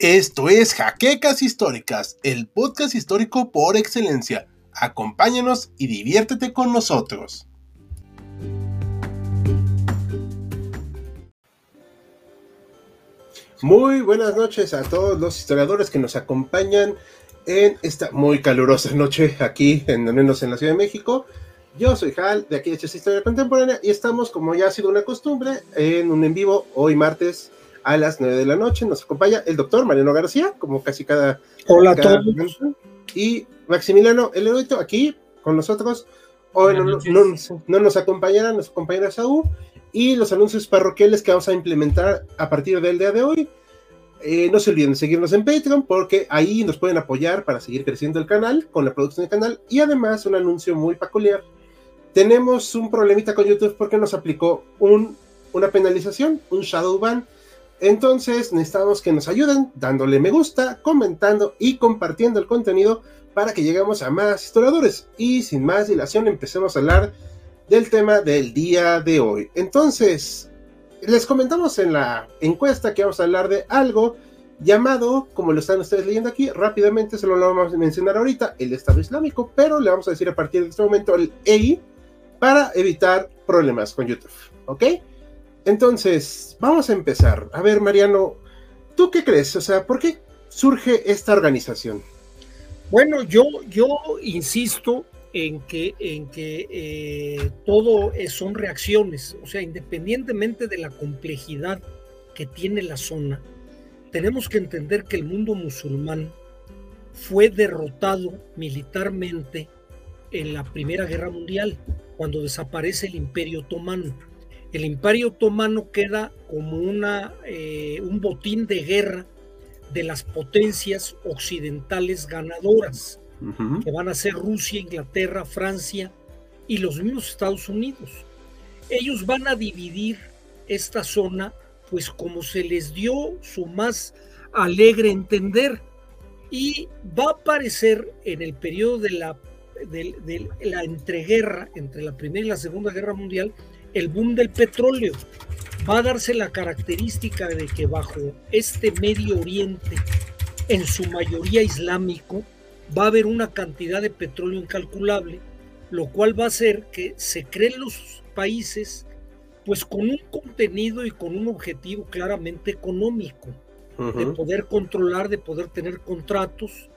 Esto es Jaquecas Históricas, el podcast histórico por excelencia. Acompáñanos y diviértete con nosotros. Muy buenas noches a todos los historiadores que nos acompañan en esta muy calurosa noche aquí, en, menos en la Ciudad de México. Yo soy Hal, de aquí de Historia Contemporánea, y estamos, como ya ha sido una costumbre, en un en vivo hoy martes a las 9 de la noche. Nos acompaña el doctor Mariano García, como casi cada. Hola a todos. Y Maximiliano El aquí con nosotros. Hoy no, nos acompañará, nos acompañará Saúl. Y los anuncios parroquiales que vamos a implementar a partir del día de hoy. Eh, no se olviden de seguirnos en Patreon porque ahí nos pueden apoyar para seguir creciendo el canal, con la producción del canal. Y además, un anuncio muy peculiar. Tenemos un problemita con YouTube porque nos aplicó un, una penalización, un shadow ban entonces necesitamos que nos ayuden dándole me gusta, comentando y compartiendo el contenido para que lleguemos a más historiadores. Y sin más dilación empecemos a hablar del tema del día de hoy. Entonces, les comentamos en la encuesta que vamos a hablar de algo llamado, como lo están ustedes leyendo aquí, rápidamente se lo vamos a mencionar ahorita, el Estado Islámico, pero le vamos a decir a partir de este momento el EI para evitar problemas con YouTube. ¿Ok? Entonces, vamos a empezar. A ver, Mariano, ¿tú qué crees? O sea, ¿por qué surge esta organización? Bueno, yo, yo insisto en que, en que eh, todo son reacciones, o sea, independientemente de la complejidad que tiene la zona, tenemos que entender que el mundo musulmán fue derrotado militarmente en la Primera Guerra Mundial, cuando desaparece el Imperio Otomano el imperio otomano queda como una, eh, un botín de guerra de las potencias occidentales ganadoras, que van a ser Rusia, Inglaterra, Francia y los mismos Estados Unidos. Ellos van a dividir esta zona, pues como se les dio su más alegre entender, y va a aparecer en el periodo de la, de la entreguerra entre la Primera y la Segunda Guerra Mundial, el boom del petróleo. Va a darse la característica de que bajo este Medio Oriente, en su mayoría islámico, va a haber una cantidad de petróleo incalculable, lo cual va a hacer que se creen los países pues con un contenido y con un objetivo claramente económico, de poder controlar, de poder tener contratos,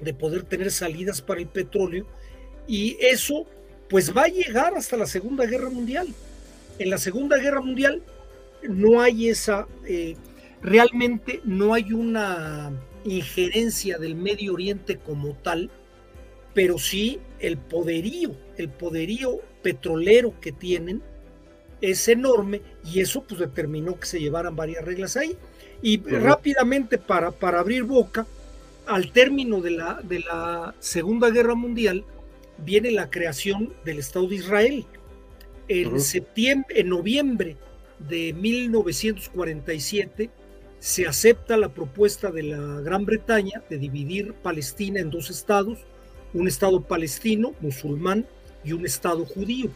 de poder tener salidas para el petróleo, y eso pues va a llegar hasta la Segunda Guerra Mundial. En la Segunda Guerra Mundial no hay esa, eh, realmente no hay una injerencia del Medio Oriente como tal, pero sí el poderío, el poderío petrolero que tienen es enorme y eso pues determinó que se llevaran varias reglas ahí. Y rápidamente para, para abrir boca, al término de la, de la Segunda Guerra Mundial, viene la creación del Estado de Israel. En septiembre, en noviembre de 1947 se acepta la propuesta de la Gran Bretaña de dividir Palestina en dos estados, un estado palestino, musulmán, y un estado judío,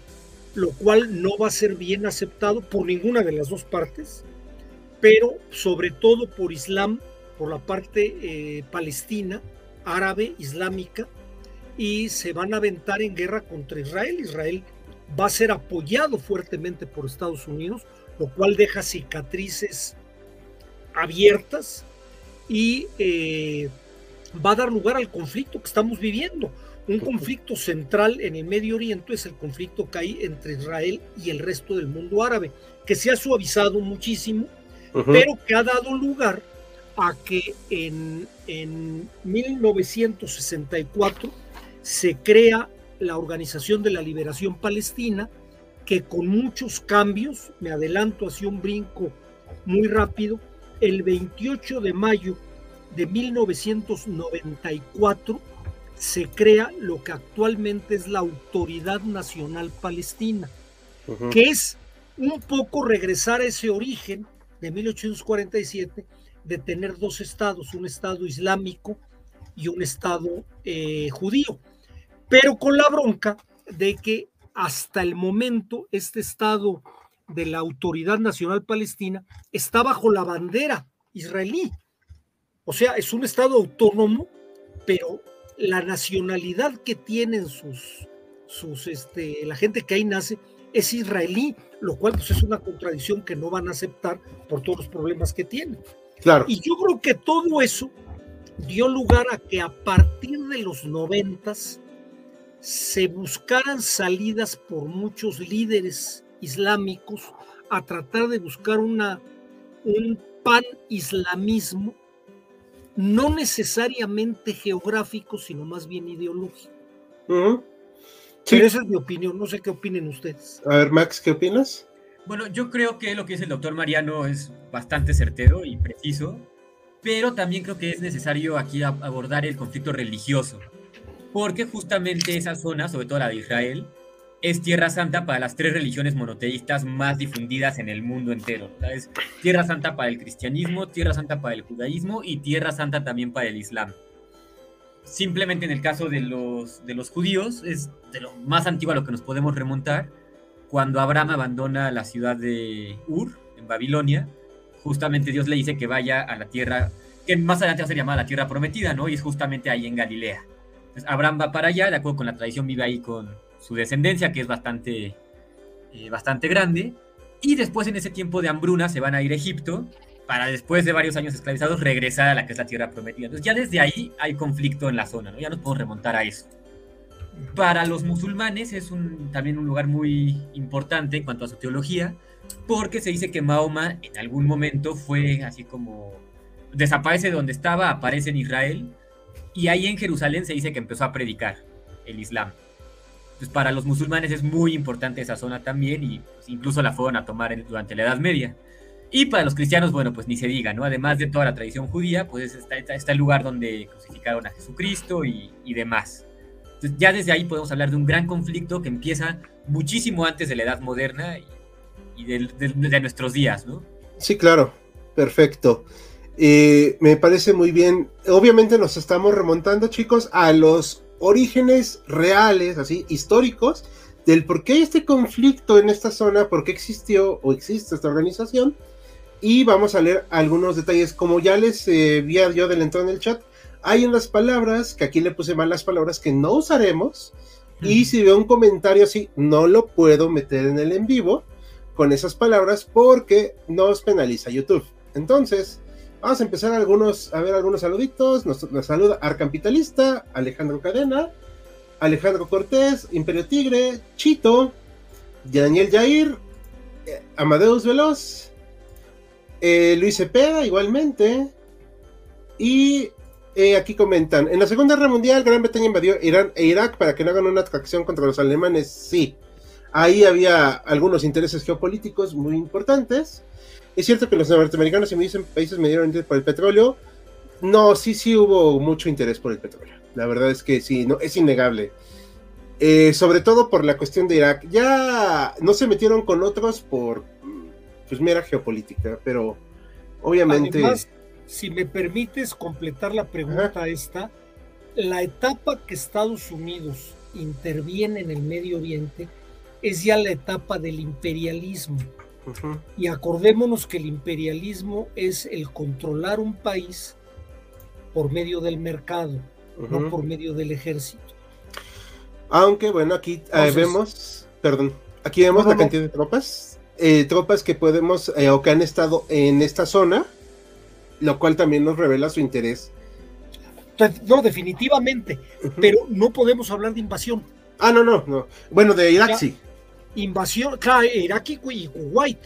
lo cual no va a ser bien aceptado por ninguna de las dos partes, pero sobre todo por Islam, por la parte eh, palestina, árabe, islámica, y se van a aventar en guerra contra Israel. Israel va a ser apoyado fuertemente por Estados Unidos, lo cual deja cicatrices abiertas y eh, va a dar lugar al conflicto que estamos viviendo. Un conflicto central en el Medio Oriente es el conflicto que hay entre Israel y el resto del mundo árabe, que se ha suavizado muchísimo, pero que ha dado lugar a que en, en 1964 se crea la Organización de la Liberación Palestina, que con muchos cambios, me adelanto hacia un brinco muy rápido, el 28 de mayo de 1994 se crea lo que actualmente es la Autoridad Nacional Palestina, que es un poco regresar a ese origen de 1847 de tener dos estados, un estado islámico y un estado eh, judío pero con la bronca de que hasta el momento este Estado de la Autoridad Nacional Palestina está bajo la bandera israelí. O sea, es un Estado autónomo, pero la nacionalidad que tienen sus, sus, este, la gente que ahí nace es israelí, lo cual pues, es una contradicción que no van a aceptar por todos los problemas que tienen. Claro. Y yo creo que todo eso dio lugar a que a partir de los noventas se buscaran salidas por muchos líderes islámicos a tratar de buscar una, un pan-islamismo no necesariamente geográfico, sino más bien ideológico. Pero esa es mi opinión, no sé qué opinen ustedes. A ver, Max, ¿qué opinas? Bueno, yo creo que lo que dice el doctor Mariano es bastante certero y preciso, pero también creo que es necesario aquí abordar el conflicto religioso, porque justamente esa zona, sobre todo la de Israel, es tierra santa para las tres religiones monoteístas más difundidas en el mundo entero. Es tierra santa para el cristianismo, tierra santa para el judaísmo y tierra santa también para el islam. Simplemente en el caso de los, de los judíos, es de lo más antiguo a lo que nos podemos remontar, cuando Abraham abandona la ciudad de Ur, en Babilonia, justamente Dios le dice que vaya a la tierra, que más adelante va a ser llamada la tierra prometida, ¿no? Y es justamente ahí en Galilea. Abraham va para allá, de acuerdo con la tradición, vive ahí con su descendencia, que es bastante, eh, bastante grande. Y después en ese tiempo de hambruna se van a ir a Egipto para después de varios años esclavizados regresar a la que es la tierra prometida. Entonces ya desde ahí hay conflicto en la zona, ¿no? ya nos podemos remontar a eso. Para los musulmanes es también un lugar muy importante en cuanto a su teología, porque se dice que Mahoma en algún momento fue así como desaparece de donde estaba, aparece en Israel, y ahí en Jerusalén se dice que empezó a predicar el Islam. Entonces para los musulmanes es muy importante esa zona también, y pues, incluso la fueron a tomar durante la Edad Media. Y para los cristianos, bueno, pues ni se diga, ¿no? Además de toda la tradición judía, pues está, está, el lugar donde crucificaron a Jesucristo y, y demás. Entonces ya desde ahí podemos hablar de un gran conflicto que empieza muchísimo antes de la Edad Moderna y, y de, de, nuestros días, ¿no? Sí, claro, perfecto. Eh, me parece muy bien. Obviamente nos estamos remontando, chicos, a los orígenes reales, así, históricos, del por qué este conflicto en esta zona, por qué existió o existe esta organización. Y vamos a leer algunos detalles. Como ya les eh, vi yo adelantado en el chat, hay unas palabras, que aquí le puse mal las palabras que no usaremos. Y si veo un comentario así, no lo puedo meter en el en vivo con esas palabras porque nos penaliza YouTube. Entonces, vamos a empezar algunos, a ver algunos saluditos. Nos, saluda Arcampitalista, Alejandro Cadena, Alejandro Cortés, Imperio Tigre, Chito, Daniel Jair, eh, Amadeus Veloz, eh, Luis Cepeda igualmente. Y eh, aquí comentan, en la Segunda Guerra Mundial Gran Bretaña invadió Irán e Irak para que no hagan una atracción contra los alemanes. Sí, Ahí había algunos intereses geopolíticos muy importantes. Es cierto que los norteamericanos y dicen países me dieron interés por el petróleo. No, sí, sí hubo mucho interés por el petróleo. La verdad es que sí, no, es innegable. Eh, sobre todo por la cuestión de Irak. Ya no se metieron con otros por pues mera geopolítica, pero obviamente. Además, si me permites completar la pregunta esta, la etapa que Estados Unidos interviene en el Medio Oriente es ya la etapa del imperialismo. Y acordémonos que el imperialismo es el controlar un país por medio del mercado, no por medio del ejército. Aunque bueno, aquí eh, vemos, perdón, aquí vemos la cantidad de tropas, eh, tropas que podemos eh, o que han estado en esta zona, lo cual también nos revela su interés. No, definitivamente, pero no podemos hablar de invasión. Ah, no, no, no. Bueno, de Irak sí invasión, claro, Irak y Kuwait.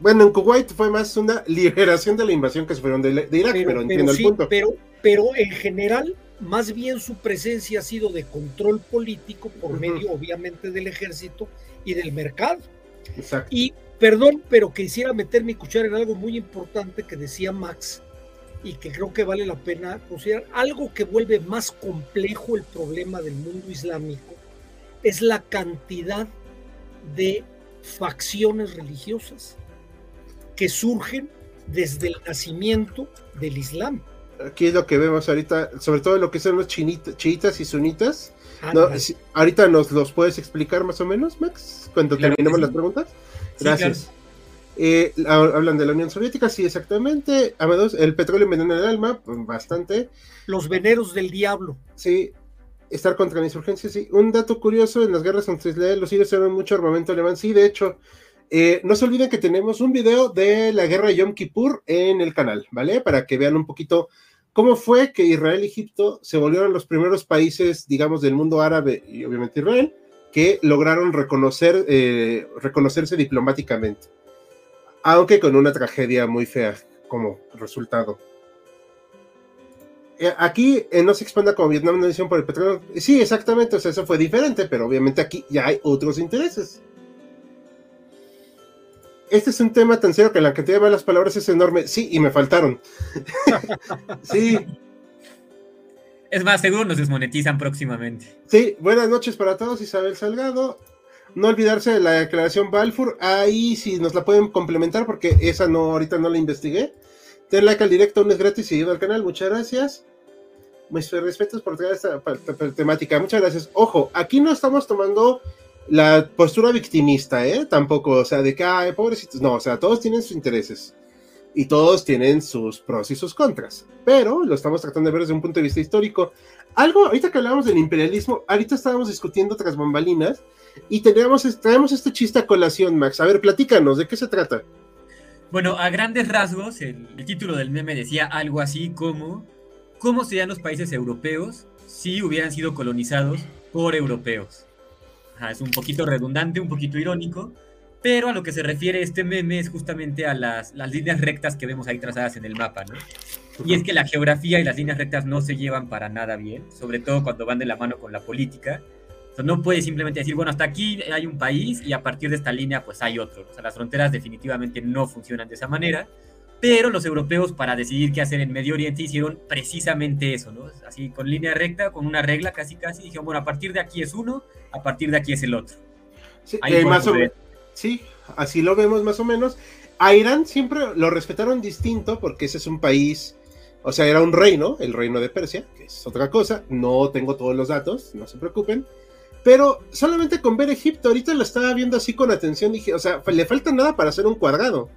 Bueno, en Kuwait fue más una liberación de la invasión que sufrieron de, de Irak, pero, entiendo el punto. Pero, pero en general, más bien su presencia ha sido de control político por medio, obviamente, del ejército y del mercado. Exacto. Y perdón, pero quisiera meter mi cuchara en algo muy importante que decía Max y que creo que vale la pena considerar. Algo que vuelve más complejo el problema del mundo islámico es la cantidad de facciones religiosas que surgen desde el nacimiento del Islam. Aquí es lo que vemos ahorita, sobre todo lo que son los chiitas y sunitas. ahorita nos los puedes explicar más o menos, Max, cuando terminemos las preguntas. Gracias. Eh, hablan de la Unión Soviética, sí, exactamente. el petróleo envenena el alma, bastante. Los veneros del diablo. Sí, estar contra la insurgencia, sí. Un dato curioso, en las guerras contra Israel los sirios eran mucho armamento alemán, sí, de hecho. Eh, no se olviden que tenemos un video de la guerra de Yom Kippur en el canal, ¿vale? Para que vean un poquito cómo fue que Israel y Egipto se volvieron los primeros países, digamos, del mundo árabe y obviamente Israel, que lograron reconocer, eh, reconocerse diplomáticamente, aunque con una tragedia muy fea como resultado. Eh, aquí eh, no se expanda como Vietnam una decisión por el petróleo. Sí, exactamente, o sea, eso fue diferente, pero obviamente aquí ya hay otros intereses. Este es un tema tan serio que la cantidad de malas palabras es enorme. Sí, y me faltaron. sí. Es más, seguro nos desmonetizan próximamente. Sí, buenas noches para todos, Isabel Salgado. No olvidarse de la declaración Balfour. Ahí sí nos la pueden complementar porque esa no, ahorita no la investigué. Den like al directo, un es gratis y ayuda al canal. Muchas gracias. Mis respetos por traer esta, temática. Muchas gracias. Ojo, aquí no estamos tomando la postura victimista, ¿eh? Tampoco, o sea, de que, pobrecitos. No, o sea, todos tienen sus intereses y todos tienen sus pros y sus contras, pero lo estamos tratando de ver desde un punto de vista histórico. Algo, ahorita que hablábamos del imperialismo, ahorita estábamos discutiendo tras bambalinas y tenemos, traemos este chiste a colación, Max. A ver, platícanos, ¿de qué se trata? Bueno, a grandes rasgos, el, título del meme decía algo así como, ¿cómo serían los países europeos si hubieran sido colonizados por europeos? es un poquito redundante, un poquito irónico, pero a lo que se refiere este meme es justamente a las, las líneas rectas que vemos ahí trazadas en el mapa, ¿no? Y es que la geografía y las líneas rectas no se llevan para nada bien, sobre todo cuando van de la mano con la política. Sea, no puedes simplemente decir, bueno, hasta aquí hay un país y a partir de esta línea pues hay otro. O sea, las fronteras definitivamente no funcionan de esa manera. Pero los europeos para decidir qué hacer en Medio Oriente hicieron precisamente eso, ¿no? Así con línea recta, con una regla casi casi, dijeron, bueno, a partir de aquí es uno, a partir de aquí es el otro. Sí, eh, más o menos Sí, así lo vemos más o menos. A Irán siempre lo respetaron distinto porque ese es un país, o sea, era un reino, el reino de Persia, que es otra cosa. No tengo todos los datos, no se preocupen. Pero solamente con ver Egipto, ahorita lo estaba viendo así con atención, dije, o sea, le falta nada para hacer un cuadrado.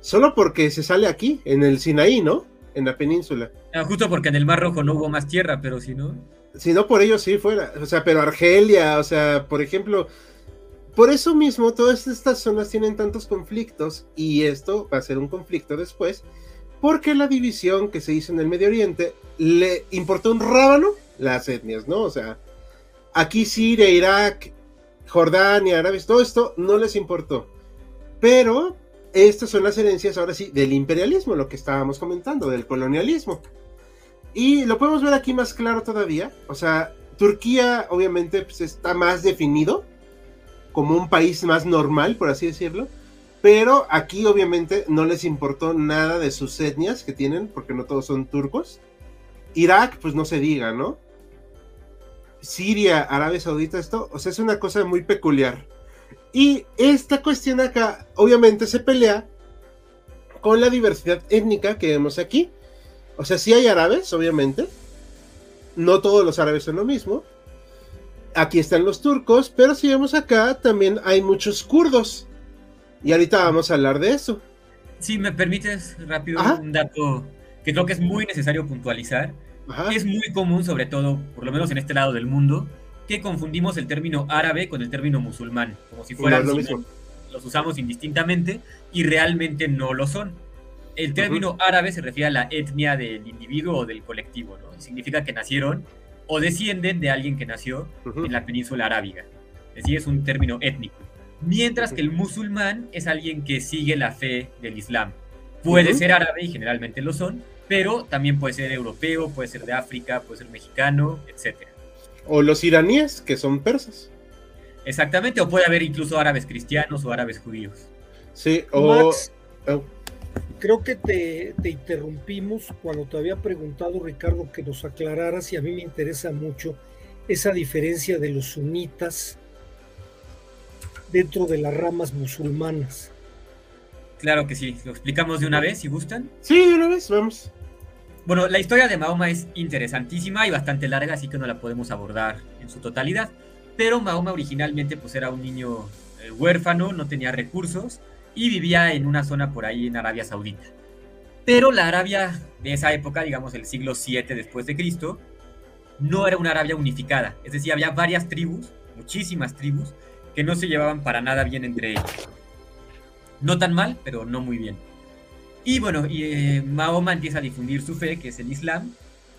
Solo porque se sale aquí, en el Sinaí, ¿no? En la península. Ah, justo porque en el Mar Rojo no hubo más tierra, pero si no. Si no, por ello sí fuera. O sea, pero Argelia, o sea, por ejemplo, por eso mismo, todas estas zonas tienen tantos conflictos y esto va a ser un conflicto después, porque la división que se hizo en el Medio Oriente le importó un rábano las etnias, ¿no? O sea, aquí Siria, Irak, Jordania, Arabia, todo esto no les importó. Pero estas son las herencias ahora sí del imperialismo, lo que estábamos comentando, del colonialismo. Y lo podemos ver aquí más claro todavía. O sea, Turquía obviamente pues, está más definido como un país más normal, por así decirlo. Pero aquí obviamente no les importó nada de sus etnias que tienen, porque no todos son turcos. Irak, pues no se diga, ¿no? Siria, Arabia Saudita, esto, o sea, es una cosa muy peculiar. Y esta cuestión acá, obviamente, se pelea con la diversidad étnica que vemos aquí. O sea, sí hay árabes, obviamente. No todos los árabes son lo mismo aquí están los turcos, pero si vemos acá, también hay muchos kurdos. Y ahorita vamos a hablar de eso. Si me permites rápido un dato que creo que es muy necesario puntualizar. Es muy común, sobre todo, por lo menos en este lado del mundo, que confundimos el término árabe con el término musulmán, como si fueran los usamos indistintamente y realmente no lo son. El término árabe se refiere a la etnia del individuo o del colectivo, ¿no? Significa que nacieron o descienden de alguien que nació en la península arábiga. Es decir, es un término étnico. Mientras que el musulmán es alguien que sigue la fe del Islam. Puede ser árabe y generalmente lo son, pero también puede ser europeo, puede ser de África, puede ser mexicano, etc. O los iraníes, que son persas. Exactamente, o puede haber incluso árabes cristianos o árabes judíos. Sí, o... Oh creo que te, interrumpimos cuando te había preguntado, Ricardo, que nos aclararas y a mí me interesa mucho esa diferencia de los sunitas dentro de las ramas musulmanas. Claro que sí, lo explicamos de una vez, si gustan. Sí, de una vez, vamos. Bueno, la historia de Mahoma es interesantísima y bastante larga, así que no la podemos abordar en su totalidad. Pero Mahoma originalmente pues era un niño eh, huérfano, no tenía recursos y vivía en una zona por ahí en Arabia Saudita. Pero la Arabia de esa época, digamos el siglo 7 después de Cristo, no era una Arabia unificada, es decir, había varias tribus, muchísimas tribus, que no se llevaban para nada bien entre ellos. No tan mal, pero no muy bien. Y bueno, y, eh, Mahoma empieza a difundir su fe, que es el Islam,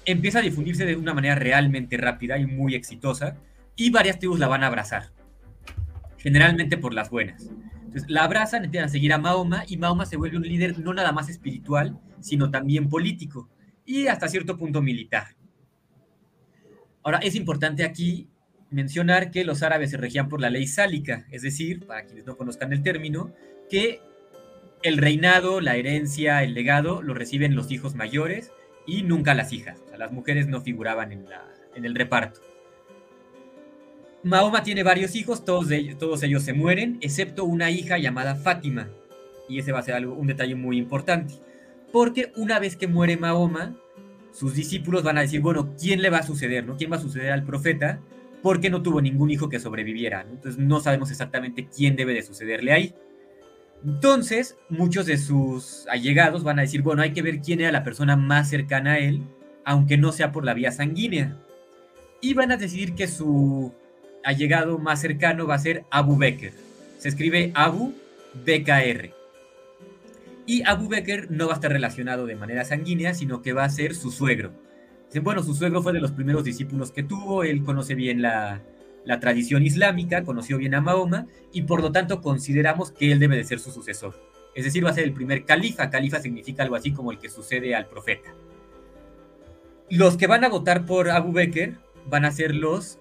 empieza a difundirse de una manera realmente rápida y muy exitosa, y varias tribus la van a abrazar, generalmente por las buenas. Entonces la abrazan, empiezan a seguir a Mahoma, y Mahoma se vuelve un líder no nada más espiritual, sino también político, y hasta cierto punto militar. Ahora, es importante aquí mencionar que los árabes se regían por la ley sálica, es decir, para quienes no conozcan el término, que el reinado, la herencia, el legado lo reciben los hijos mayores y nunca las hijas. O sea, las mujeres no figuraban en, el reparto. Mahoma tiene varios hijos, todos, ellos, se mueren, excepto una hija llamada Fátima. Y ese va a ser un detalle muy importante. Porque una vez que muere Mahoma, sus discípulos van a decir, bueno, ¿quién le va a suceder? ¿no? ¿Quién va a suceder al profeta? Porque no tuvo ningún hijo que sobreviviera. Entonces no sabemos exactamente quién debe de sucederle ahí. Entonces, muchos de sus allegados van a decir, bueno, hay que ver quién era la persona más cercana a él, aunque no sea por la vía sanguínea. Y van a decidir que su allegado más cercano va a ser Abu Bekr. Se escribe Abu BKR. Y Abu Bekr no va a estar relacionado de manera sanguínea, sino que va a ser su suegro. Bueno, su suegro fue de los primeros discípulos que tuvo, él conoce bien la, la tradición islámica, conoció bien a Mahoma y por lo tanto consideramos que él debe de ser su sucesor. Es decir, va a ser el primer califa. Califa significa algo así como el que sucede al profeta. Los que van a votar por Abu Bakr van a ser los,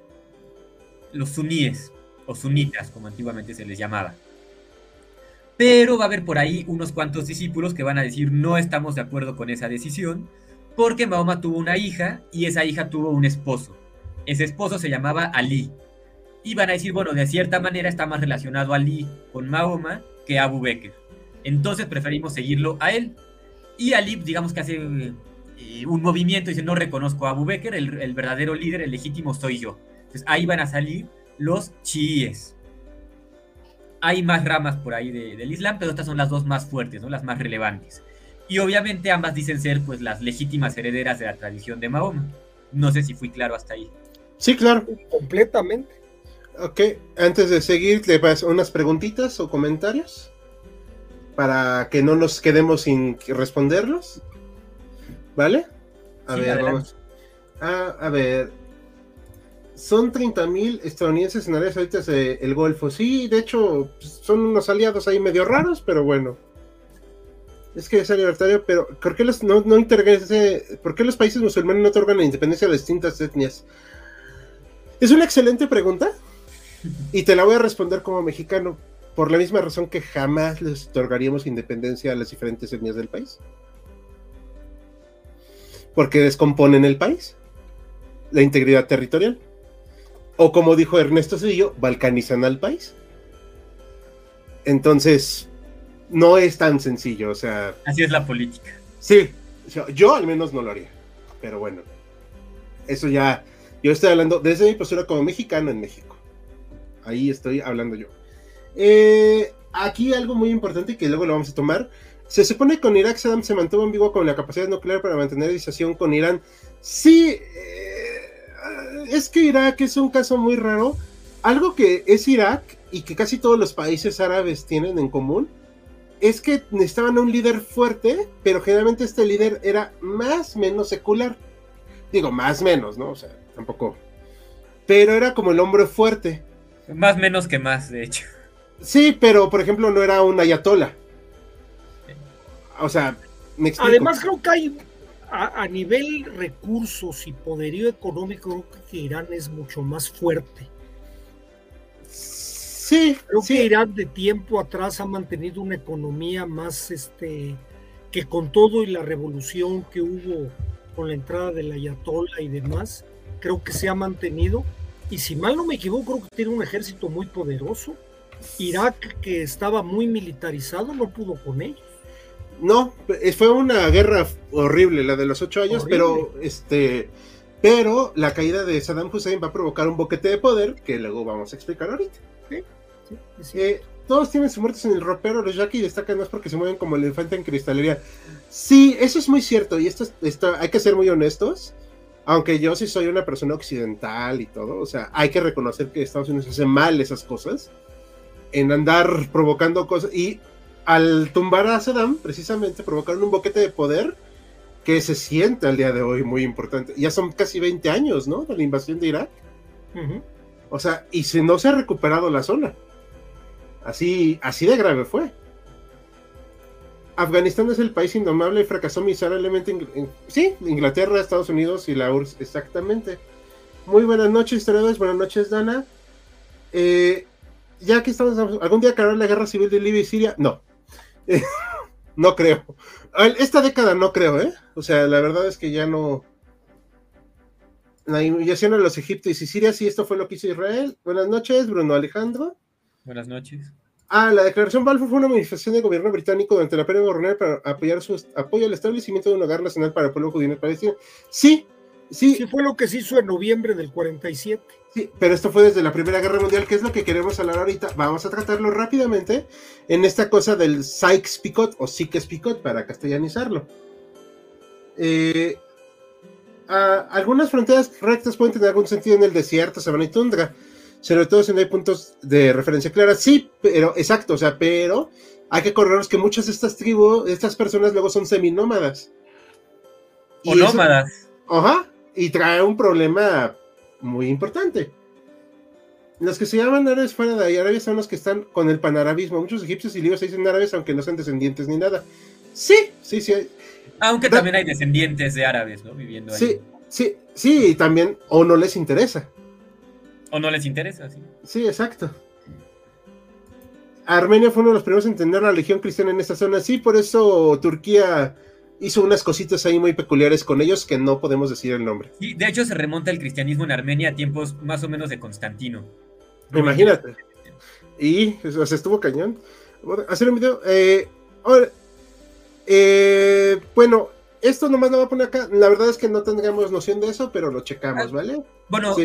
los suníes o sunitas, como antiguamente se les llamaba. Pero va a haber por ahí unos cuantos discípulos que van a decir no estamos de acuerdo con esa decisión porque Mahoma tuvo una hija y esa hija tuvo un esposo. Ese esposo se llamaba Ali y van a decir, bueno, de cierta manera está más relacionado Ali con Mahoma que Abu Bakr. Entonces preferimos seguirlo a él. Y Ali, digamos que hace eh, un movimiento y dice, no reconozco a Abu Bakr, el, verdadero líder, el legítimo soy yo. Entonces ahí van a salir los chiíes. Hay más ramas por ahí del Islam, pero estas son las dos más fuertes, ¿no? las más relevantes. Y obviamente ambas dicen ser pues las legítimas herederas de la tradición de Mahoma. No sé si fui claro hasta ahí. Sí, claro. Completamente. Ok, antes de seguir, le paso unas preguntitas o comentarios para que no nos quedemos sin responderlos. ¿Vale? A ver, vamos. Ah, a ver. Son 30.000 estadounidenses en áreas ahorita del Golfo. Sí, de hecho, pues, son unos aliados ahí medio raros, pero bueno. Es que es libertario, pero ¿por qué los, no, no ¿por qué los países musulmanes no otorgan la independencia a las distintas etnias? Es una excelente pregunta. Y te la voy a responder como mexicano, por la misma razón que jamás les otorgaríamos independencia a las diferentes etnias del país. Porque descomponen el país, la integridad territorial. O como dijo Ernesto Cedillo, balcanizan al país. Entonces, no es tan sencillo, o sea... Así es la política. Sí, yo al menos no lo haría. Pero bueno, eso ya... Yo estoy hablando desde mi postura como mexicano en México. Ahí estoy hablando yo. Eh, aquí algo muy importante que luego lo vamos a tomar. Se supone que con Irak Saddam se mantuvo en vivo con la capacidad nuclear para mantener disociación con Irán. Sí, eh, es que Irak es un caso muy raro. Algo que es Irak y que casi todos los países árabes tienen en común es que necesitaban un líder fuerte, pero generalmente este líder era más menos secular. Digo, más menos, ¿no? O sea, tampoco. Pero era como el hombre fuerte. Más menos que más, de hecho. Sí, pero por ejemplo no era un ayatola. O sea, me explico. Además creo que hay a, nivel recursos y poderío económico creo que Irán es mucho más fuerte. Sí, creo que Irán de tiempo atrás ha mantenido una economía más este que con todo y la revolución que hubo con la entrada del ayatola y demás, creo que se ha mantenido y si mal no me equivoco, creo que tiene un ejército muy poderoso. Irak, que estaba muy militarizado, no pudo con ellos. No, eh, fue una guerra horrible la de los ocho años, pero este, pero la caída de Saddam Hussein va a provocar un boquete de poder que luego vamos a explicar ahorita. Sí, sí, eh, todos tienen sus muertos en el ropero, los Jackie destacan más porque se mueven como el elefante en cristalería. Sí, eso es muy cierto, y esto, esto hay que ser muy honestos. Aunque yo sí soy una persona occidental y todo, o sea, hay que reconocer que Estados Unidos hace mal esas cosas en andar provocando cosas. Y al tumbar a Saddam, precisamente provocaron un boquete de poder que se siente al día de hoy muy importante. Ya son casi 20 años, ¿no? De la invasión de Irak. O sea, y si no se ha recuperado la zona. Así, así de grave fue. Afganistán es el país indomable y fracasó miserablemente. En, sí, Inglaterra, Estados Unidos y la URSS, exactamente. Muy buenas noches, historiadores. Buenas noches, Dana. Eh, ya que estamos, ¿algún día acabará la guerra civil de Libia y Siria? No. no creo. Esta década no creo, ¿eh? O sea, la verdad es que ya no. La inmigración a los egipcios y Siria, sí, esto fue lo que hizo Israel. Buenas noches, Bruno Alejandro. Buenas noches. Ah, la declaración Balfour fue una manifestación del gobierno británico durante la pérdida de para apoyar su apoyo al establecimiento de un hogar nacional para el pueblo judío en Palestina. Sí, sí. Sí, fue lo que se hizo en noviembre del 47. Sí, pero esto fue desde la Primera Guerra Mundial, que es lo que queremos hablar ahorita. Vamos a tratarlo rápidamente en esta cosa del Sykes-Picot o Sykes-Picot para castellanizarlo. Eh, algunas fronteras rectas pueden tener algún sentido en el desierto, sabana y tundra, sobre todo si no hay puntos de referencia clara. Sí, pero exacto, o sea, pero hay que acordarnos que muchas de estas tribus, estas personas luego son seminómadas. O nómadas. ajá, y trae un problema muy importante. Los que se llaman árabes fuera de Arabia son los que están con el panarabismo. Muchos egipcios y libros se dicen árabes aunque no sean descendientes ni nada. Sí, sí, sí. Aunque también hay descendientes de árabes, ¿no? Viviendo ahí. Sí, sí, sí, y también, o no les interesa. O no les interesa, sí. Sí, exacto. Armenia fue uno de los primeros en entender la religión cristiana en esta zona. Sí, por eso Turquía hizo unas cositas ahí muy peculiares con ellos que no podemos decir el nombre. Y de hecho se remonta el cristianismo en Armenia a tiempos más o menos de Constantino. Imagínate. Y o sea, estuvo cañón. Hacer un video. Eh, eh, bueno, esto nomás lo voy a poner acá. La verdad es que no tendríamos noción de eso, pero lo checamos, ah, ¿vale? Bueno,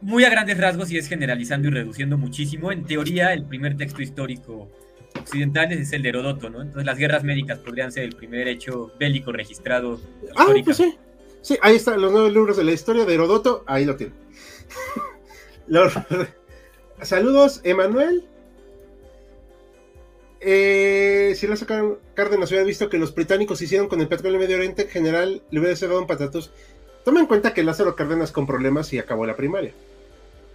muy a grandes rasgos y es generalizando y reduciendo muchísimo. En teoría, el primer texto histórico occidentales es el de Herodoto, ¿no? Entonces las guerras médicas podrían ser el primer hecho bélico registrado. Ah, pues sí. Sí, ahí están los nueve libros de la historia de Herodoto, ahí lo tienen. Saludos, Emanuel. Eh, si sacaron Cárdenas hubiera visto que los británicos hicieron con el petróleo en Medio Oriente, en general le hubiera cerrado un patatus. Toma en cuenta que Lázaro Cárdenas con problemas y acabó la primaria.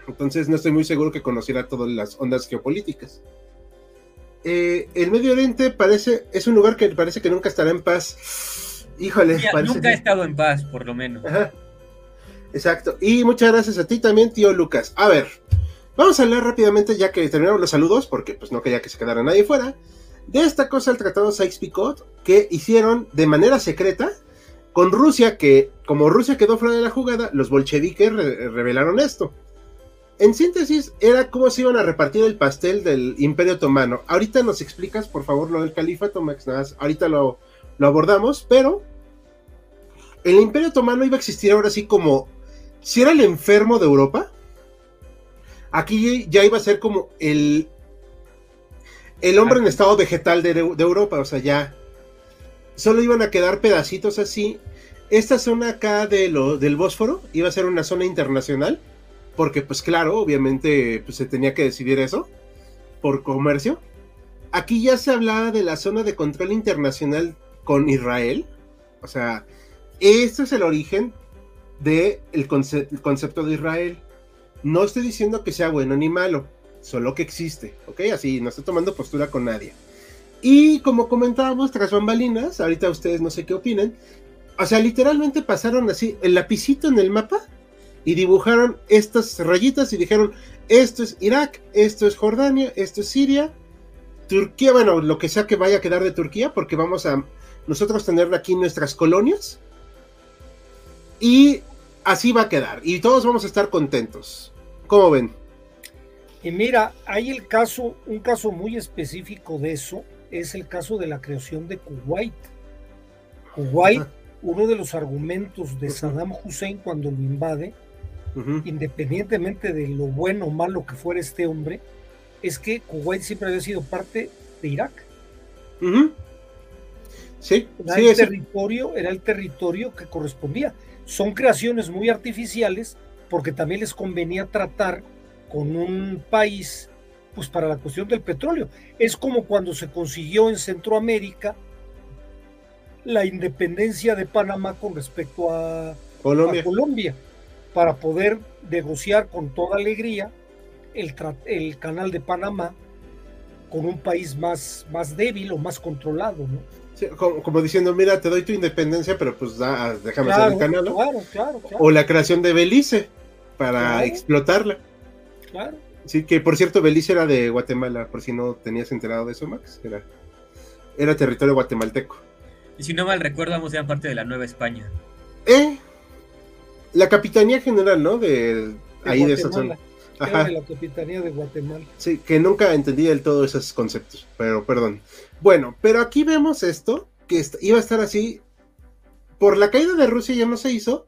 Entonces no estoy muy seguro que conociera todas las ondas geopolíticas. Eh, el Medio Oriente parece, es un lugar que parece que nunca estará en paz. Híjole, nunca ha estado en paz, por lo menos. Exacto. Y muchas gracias a ti también, tío Lucas. A ver, vamos a hablar rápidamente, ya que terminamos los saludos, porque pues no quería que se quedara nadie fuera, de esta cosa el Tratado Sykes-Picot que hicieron de manera secreta con Rusia, que como Rusia quedó fuera de la jugada, los bolcheviques revelaron esto. En síntesis, era cómo se iban a repartir el pastel del Imperio Otomano. Ahorita nos explicas, por favor, lo del califato, Max. ahorita lo, lo abordamos, pero el Imperio Otomano iba a existir ahora sí como si era el enfermo de Europa. Aquí ya iba a ser como el, el hombre en estado vegetal de, Europa, o sea, ya solo iban a quedar pedacitos así. Esta zona acá del Bósforo iba a ser una zona internacional porque pues claro, obviamente pues, se tenía que decidir eso por comercio. Aquí ya se hablaba de la zona de control internacional con Israel. O sea, este es el origen del de concepto de Israel. No estoy diciendo que sea bueno ni malo, solo que existe, ¿ok? Así, no estoy tomando postura con nadie. Y como comentábamos, tras bambalinas, ahorita ustedes no sé qué opinen, o sea, literalmente pasaron así el lapicito en el mapa y dibujaron estas rayitas y dijeron, esto es Irak, esto es Jordania, esto es Siria, Turquía, bueno, lo que sea que vaya a quedar de Turquía, porque vamos a nosotros tener aquí nuestras colonias. Y así va a quedar. Y todos vamos a estar contentos. ¿Cómo ven? Y mira, hay el caso, un caso muy específico de eso, es el caso de la creación de Kuwait. Kuwait, uno de los argumentos de Saddam Hussein cuando lo invade, independientemente de lo bueno o malo que fuera este hombre, es que Kuwait siempre había sido parte de Irak. Sí, era, el territorio, era el territorio que correspondía. Son creaciones muy artificiales porque también les convenía tratar con un país pues para la cuestión del petróleo. Es como cuando se consiguió en Centroamérica la independencia de Panamá con respecto a Colombia, para poder negociar con toda alegría el, el, canal de Panamá con un país más, más débil o más controlado, ¿no? como, diciendo, mira, te doy tu independencia, pero pues déjame hacer el canal, O la creación de Belice para explotarla. Claro. Sí, que por cierto, Belice era de Guatemala, por si no tenías enterado de eso, Max. Era, era territorio guatemalteco. Y si no mal recuerdo, vamos a parte de la Nueva España. Eh, la capitanía general, ¿no? De, ahí de esa zona. Ajá. de la capitanía de Guatemala. Sí, que nunca entendí del todo esos conceptos, pero perdón. Bueno, pero aquí vemos esto, que iba a estar así. Por la caída de Rusia ya no se hizo,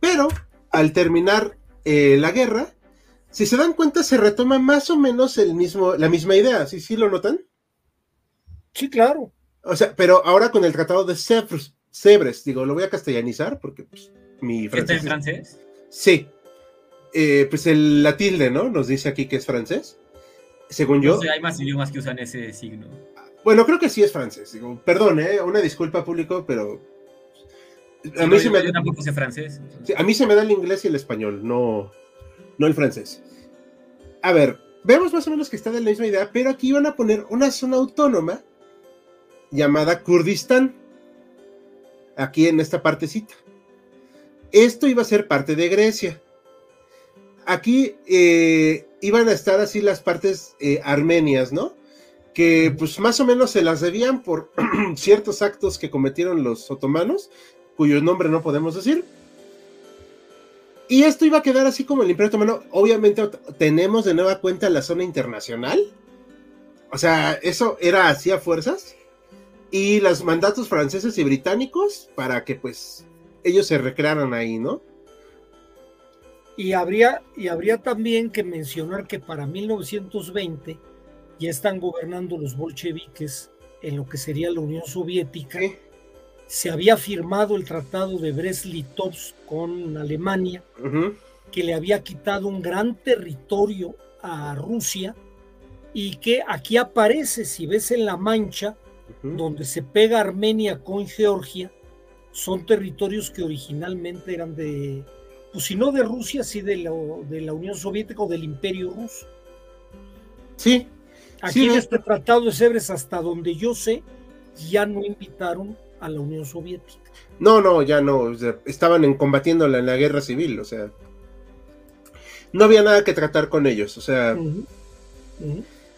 pero al terminar eh, la guerra, si se dan cuenta, se retoma más o menos el mismo, la misma idea. ¿Sí, sí lo notan? Sí, claro. O sea, pero ahora con el tratado de Sebres, digo, lo voy a castellanizar porque pues, mi francés. ¿Está en francés? Sí. Eh, pues el, la tilde, ¿no? Nos dice aquí que es francés. Según yo. hay más idiomas que usan ese signo. Bueno, creo que sí es francés. Digo, perdón, ¿eh? Una disculpa público, pero. A mí se me da... tampoco sé francés. a mí se me da el inglés y el español, no, no el francés. A ver, vemos más o menos que está de la misma idea, pero aquí van a poner una zona autónoma llamada Kurdistán. Aquí en esta partecita. Esto iba a ser parte de Grecia. Aquí eh, iban a estar así las partes eh, armenias, ¿no? Que pues más o menos se las debían por ciertos actos que cometieron los otomanos, cuyo nombre no podemos decir. Y esto iba a quedar así como el Imperio Otomano. Obviamente tenemos de nueva cuenta la zona internacional. O sea, eso era así a fuerzas y los mandatos franceses y británicos para que pues ellos se recrearan ahí, ¿no? Y habría, y habría también que mencionar que para 1920 ya están gobernando los bolcheviques en lo que sería la Unión Soviética. Se había firmado el Tratado de Brest-Litovsk con Alemania, que le había quitado un gran territorio a Rusia y que aquí aparece, si ves en la mancha, donde se pega Armenia con Georgia, son territorios que originalmente eran de, pues si no de Rusia, sí de la, de la Unión Soviética o del Imperio Ruso. Sí. Aquí en este Tratado de Sebres, hasta donde yo sé, ya no invitaron a la Unión Soviética. No, no, ya no. estaban en, combatiéndola en la guerra civil, o sea. No había nada que tratar con ellos, o sea.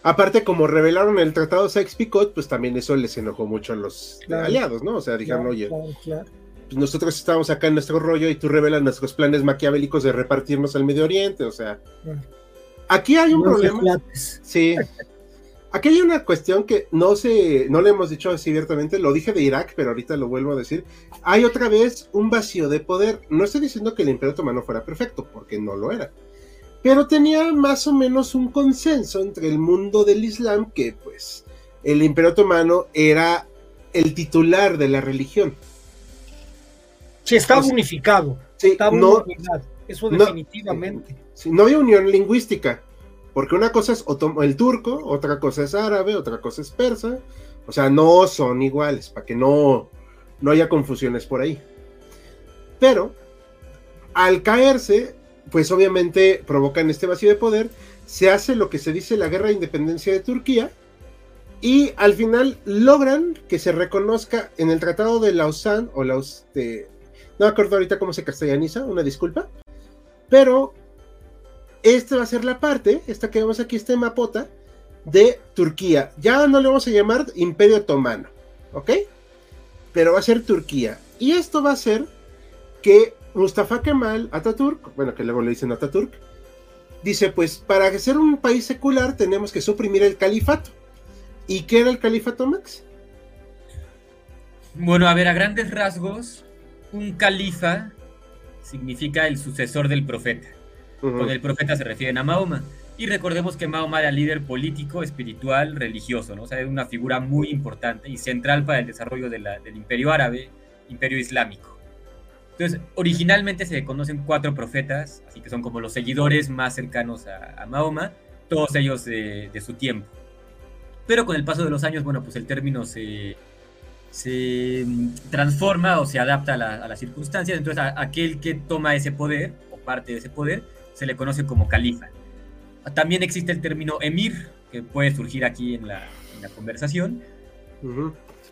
Aparte, como revelaron el tratado Sykes-Picot, pues también eso les enojó mucho a los aliados, ¿no? O sea, dijeron, oye, pues nosotros estamos acá en nuestro rollo y tú revelas nuestros planes maquiavélicos de repartirnos al Medio Oriente, o sea. Aquí hay un problema. Sí. Aquí hay una cuestión que no se, no le hemos dicho así abiertamente, lo dije de Irak, pero ahorita lo vuelvo a decir. Hay otra vez un vacío de poder. No estoy diciendo que el Imperio Otomano fuera perfecto, porque no lo era pero tenía más o menos un consenso entre el mundo del Islam que pues el Imperio Otomano era el titular de la religión. Sí, estaba unificado. Sí, estaba no, eso definitivamente. No, no había unión lingüística, porque una cosa es el turco, otra cosa es árabe, otra cosa es persa, o sea, no son iguales, para que no, no haya confusiones por ahí. Pero al caerse, pues obviamente provocan este vacío de poder, se hace lo que se dice la guerra de independencia de Turquía y al final logran que se reconozca en el Tratado de Lausanne o Laus de, no me acuerdo ahorita cómo se castellaniza, una disculpa, pero esta va a ser la parte, esta que vemos aquí, este mapota, de Turquía. Ya no le vamos a llamar Imperio Otomano, ¿ok? Pero va a ser Turquía. Y esto va a ser que Mustafa Kemal Ataturk, bueno, que luego le dicen Ataturk, dice, pues para ser un país secular tenemos que suprimir el califato. ¿Y qué era el califato, Max? Bueno, a ver, a grandes rasgos, un califa significa el sucesor del profeta. Con el profeta se refieren a Mahoma. Y recordemos que Mahoma era líder político, espiritual, religioso, ¿no? O sea, era una figura muy importante y central para el desarrollo del imperio árabe, imperio islámico. Entonces, originalmente se conocen cuatro profetas, así que son como los seguidores más cercanos a, Mahoma, todos ellos de, su tiempo. Pero con el paso de los años, bueno, pues el término se, se transforma o se adapta a, las circunstancias. Entonces, aquel que toma ese poder, o parte de ese poder, se le conoce como califa. También existe el término emir, que puede surgir aquí en la, conversación.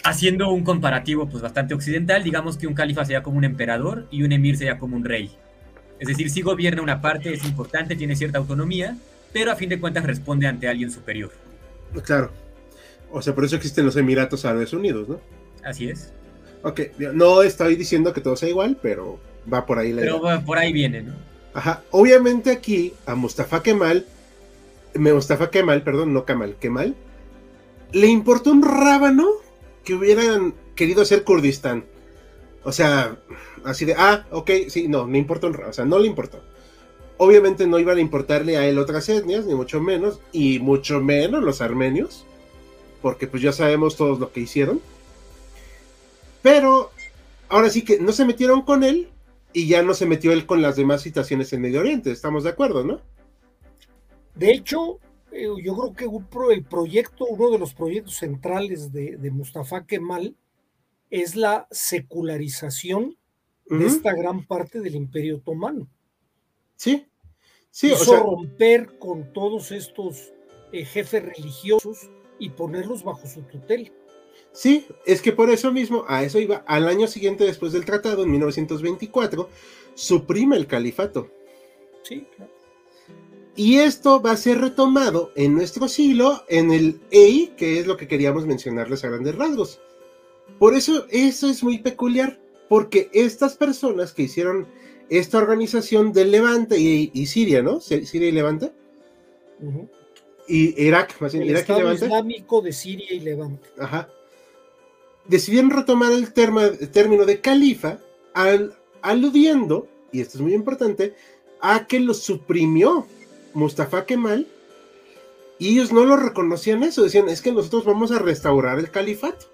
Haciendo un comparativo pues, bastante occidental, digamos que un califa sería como un emperador y un emir sería como un rey. Es decir, si gobierna una parte, es importante, tiene cierta autonomía, pero a fin de cuentas responde ante alguien superior. Claro. O sea, por eso existen los Emiratos Árabes Unidos, ¿no? Así es. Ok, no estoy diciendo que todo sea igual, pero va por ahí la Pero por ahí viene, ¿no? Obviamente aquí a Mustafa Kemal Mustafa Kemal, perdón, no Kemal, Kemal, le importó un rábano que hubieran querido hacer Kurdistán. O sea, así de, ah, ok, sí, no, me importa un rábano, o sea, no le importó. Obviamente no iban a importarle a él otras etnias, ni mucho menos, y mucho menos los armenios, porque pues ya sabemos todos lo que hicieron. Pero ahora sí que no se metieron con él y ya no se metió él con las demás situaciones en Medio Oriente, estamos de acuerdo, ¿no? De hecho, eh, yo creo que el proyecto, uno de los proyectos centrales de, Mustafa Kemal es la secularización de esta gran parte del Imperio Otomano. Sí, sí. Hizo romper con todos estos eh, jefes religiosos y ponerlos bajo su tutela. Sí, es que por eso mismo, a eso iba, al año siguiente después del tratado, en 1924, suprime el califato. Sí, claro. Y esto va a ser retomado en nuestro siglo en el EI, que es lo que queríamos mencionarles a grandes rasgos. Por eso eso es muy peculiar, porque estas personas que hicieron esta organización del Levante y, Siria, ¿no? Siria y Levante. Y Irak, más bien, el Irak Estado y Levante. Islámico de Siria y Levante. Ajá. Decidieron retomar el, término de califa aludiendo, y esto es muy importante, a que lo suprimió Mustafa Kemal, y ellos no lo reconocían eso, decían, es que nosotros vamos a restaurar el califato.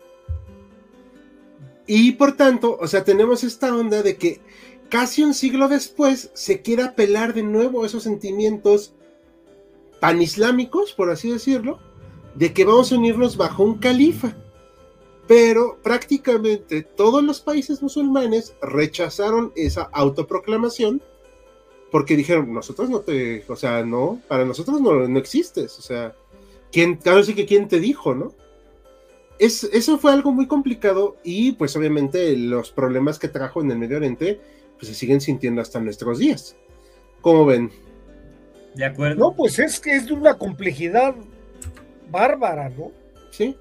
Y por tanto, o sea, tenemos esta onda de que casi un siglo después se quiere apelar de nuevo a esos sentimientos panislámicos, por así decirlo, de que vamos a unirnos bajo un califa. Pero prácticamente todos los países musulmanes rechazaron esa autoproclamación porque dijeron, nosotros no te, o sea, no, para nosotros no, no existes, o sea, ¿quién, claro sí que quién te dijo, ¿no? Es, eso fue algo muy complicado y pues obviamente los problemas que trajo en el Medio Oriente pues se siguen sintiendo hasta nuestros días. ¿Cómo ven? De acuerdo. No, pues es que es de una complejidad bárbara, ¿no? Sí.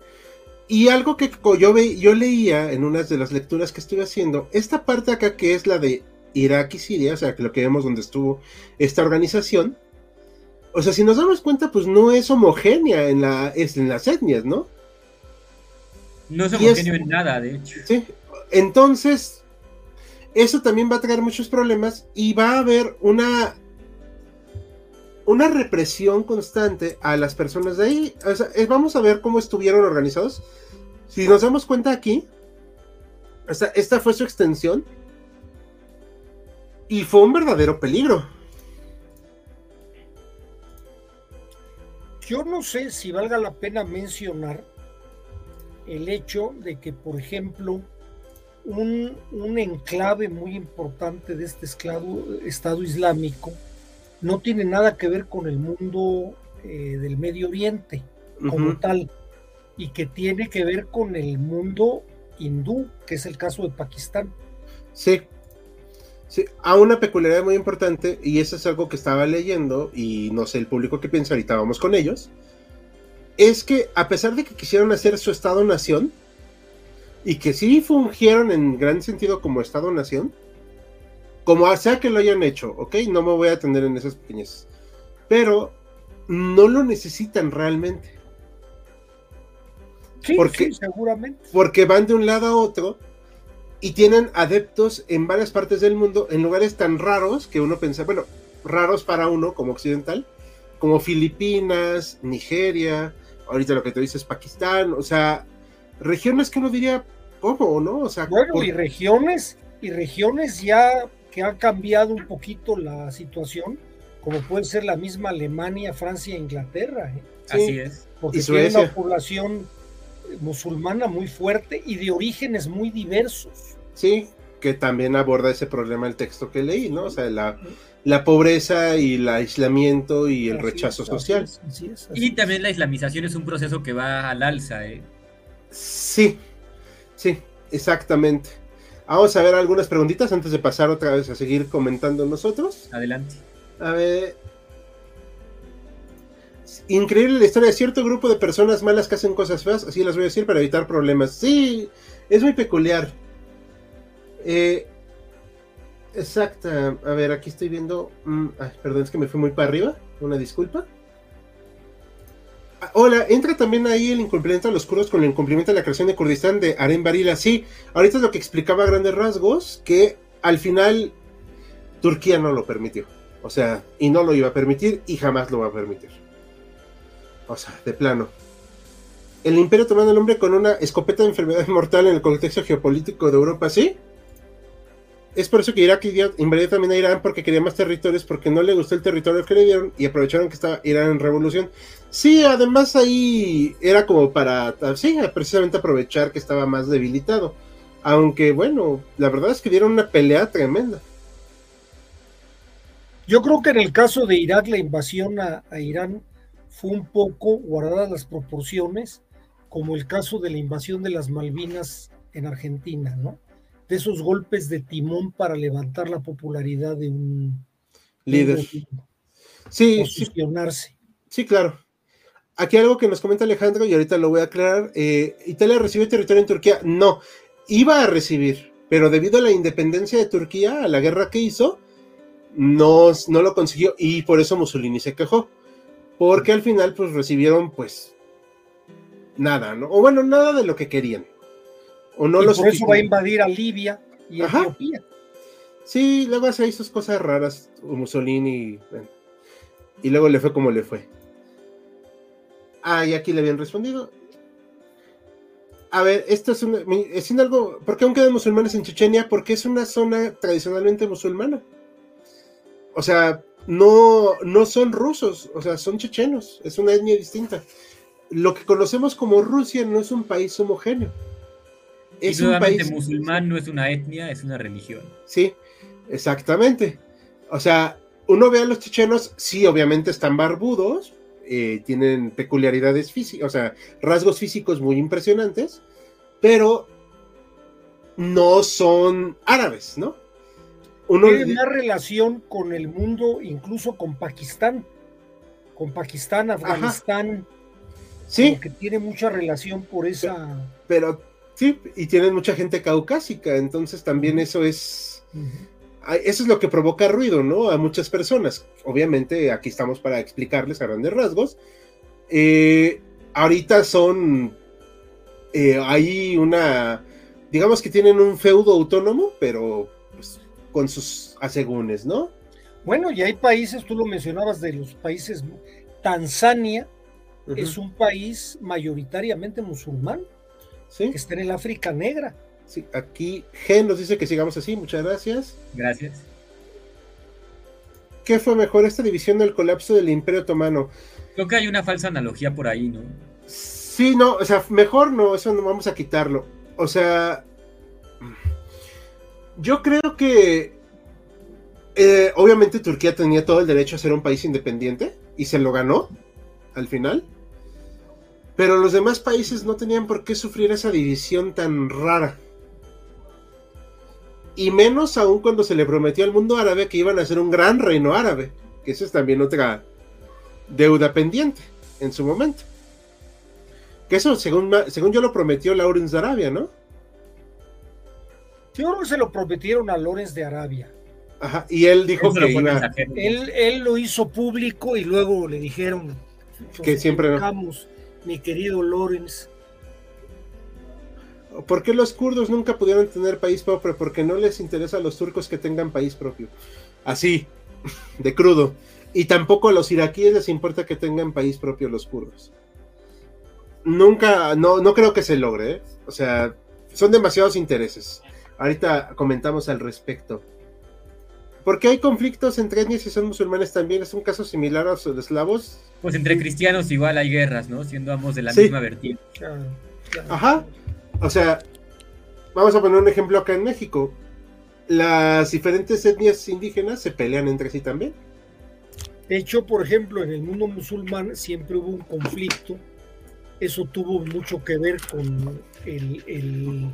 Y algo que yo, ve, yo leía en unas de las lecturas que estuve haciendo, esta parte acá que es la de Irak y Siria, o sea, que lo que vemos donde estuvo esta organización, o sea, si nos damos cuenta, pues no es homogénea en, la, es en las etnias, ¿no? No es homogéneo en nada, de hecho. Sí, entonces, eso también va a traer muchos problemas y va a haber una una represión constante a las personas de ahí. O sea, vamos a ver cómo estuvieron organizados. Si nos damos cuenta aquí, esta fue su extensión. Y fue un verdadero peligro. Yo no sé si valga la pena mencionar el hecho de que, por ejemplo, un, enclave muy importante de este Estado Islámico no tiene nada que ver con el mundo eh, del Medio Oriente como tal, y que tiene que ver con el mundo hindú, que es el caso de Pakistán. Sí, Sí, a una peculiaridad muy importante, y eso es algo que estaba leyendo, y no sé el público que piensa, ahorita vamos con ellos, es que a pesar de que quisieron hacer su Estado-Nación, y que sí fungieron en gran sentido como Estado-Nación, como sea que lo hayan hecho, ¿ok? No me voy a atender en esas pequeñas. Pero no lo necesitan realmente. Sí, porque, sí, seguramente. Porque van de un lado a otro y tienen adeptos en varias partes del mundo, en lugares tan raros que uno piensa, bueno, raros para uno como occidental, como Filipinas, Nigeria, ahorita lo que te dices Pakistán, o sea, regiones que uno diría, ¿cómo, no? O sea, bueno, y regiones, y regiones ya que ha cambiado un poquito la situación, como puede ser la misma Alemania, Francia e Inglaterra. ¿eh? Así es. Porque tiene una población musulmana muy fuerte y de orígenes muy diversos. Sí, que también aborda ese problema el texto que leí, ¿no? O sea, la, la pobreza y el aislamiento y el rechazo social. y también la islamización es un proceso que va al alza, ¿eh? Sí, sí, exactamente. Vamos a ver algunas preguntitas antes de pasar otra vez a seguir comentando nosotros. Adelante. A ver. Increíble la historia de cierto grupo de personas malas que hacen cosas feas, así las voy a decir para evitar problemas. Sí, es muy peculiar. Eh, exacta. A ver, aquí estoy viendo. Mm, perdón, es que me fui muy para arriba. Una disculpa. Hola, entra también ahí el incumplimiento de los kurdos con el incumplimiento de la creación de Kurdistán de Aren Barila. Sí, ahorita es lo que explicaba a grandes rasgos, que al final Turquía no lo permitió. O sea, y no lo iba a permitir y jamás lo va a permitir. O sea, de plano. El imperio tomando el nombre con una escopeta de enfermedad mortal en el contexto geopolítico de Europa, ¿sí? Es por eso que Irak invadió también a Irán porque quería más territorios, porque no le gustó el territorio que le dieron y aprovecharon que estaba Irán en revolución. Sí, además ahí era como para, sí, precisamente aprovechar que estaba más debilitado. Aunque bueno, la verdad es que dieron una pelea tremenda. Yo creo que en el caso de Irak la invasión a, a Irán fue un poco, guardadas las proporciones, como el caso de la invasión de las Malvinas en Argentina, ¿no? De esos golpes de timón para levantar la popularidad de un líder. sí, posicionarse. Sí, claro. Aquí algo que nos comenta Alejandro y ahorita lo voy a aclarar. Eh, ¿Italia recibió territorio en Turquía? No, iba a recibir, pero debido a la independencia de Turquía, a la guerra que hizo, no, no lo consiguió y por eso Mussolini se quejó. Porque al final pues recibieron pues nada, ¿no? O bueno, nada de lo que querían. O no y por eso va a invadir a Libia y a Etiopía. Sí, luego hace sus cosas raras, Mussolini, y luego le fue como le fue. Ah, y aquí le habían respondido. A ver, esto es, un es algo, ¿por qué aún quedan musulmanes en Chechenia? Porque es una zona tradicionalmente musulmana. O sea, no, no son rusos, o sea, son chechenos, es una etnia distinta. Lo que conocemos como Rusia no es un país homogéneo es un país musulmán no es una etnia, es una religión. Sí, exactamente. O sea, uno ve a los chechenos, sí, obviamente están barbudos, eh, tienen peculiaridades físicas, o sea, rasgos físicos muy impresionantes, pero no son árabes, ¿no? Uno tiene una relación con el mundo, incluso con Pakistán, con Pakistán, Afganistán. Sí. Que tiene mucha relación por esa. pero Sí, y tienen mucha gente caucásica, entonces también eso es... Eso es lo que provoca ruido, ¿no? A muchas personas. Obviamente aquí estamos para explicarles a grandes rasgos. Eh, ahorita son... Eh, hay una... Digamos que tienen un feudo autónomo, pero pues, con sus asegúnes, ¿no? Bueno, y hay países, tú lo mencionabas, de los países... Tanzania es un país mayoritariamente musulmán que está en el África Negra. Sí, aquí Gen nos dice que sigamos así, muchas gracias. Gracias. ¿Qué fue mejor esta división del colapso del Imperio Otomano? Creo que hay una falsa analogía por ahí, ¿no? Sí, no, o sea, mejor no, eso no vamos a quitarlo. O sea, yo creo que eh, obviamente Turquía tenía todo el derecho a ser un país independiente y se lo ganó al final. Pero los demás países no tenían por qué sufrir esa división tan rara. Y menos aún cuando se le prometió al mundo árabe que iban a ser un gran reino árabe. Que eso es también otra deuda pendiente en su momento. Que eso, según, según yo, lo prometió Lawrence de Arabia, ¿no? Yo creo que se lo prometieron a Lawrence de Arabia. Ajá, y él dijo que iba... Él, él, lo hizo público y luego le dijeron... Que siempre no mi querido Lorenz. ¿Por qué los kurdos nunca pudieron tener país propio? Porque no les interesa a los turcos que tengan país propio. Así, de crudo. Y tampoco a los iraquíes les importa que tengan país propio los kurdos. Nunca, no, no creo que se logre, ¿eh? O sea, son demasiados intereses. Ahorita comentamos al respecto. ¿Por qué hay conflictos entre etnias y son musulmanes también? ¿Es un caso similar a los eslavos? Pues entre cristianos igual hay guerras, ¿no? Siendo ambos de la misma vertiente. Ajá. O sea, vamos a poner un ejemplo acá en México. Las diferentes etnias indígenas se pelean entre sí también. De hecho, por ejemplo, en el mundo musulmán siempre hubo un conflicto. Eso tuvo mucho que ver con el,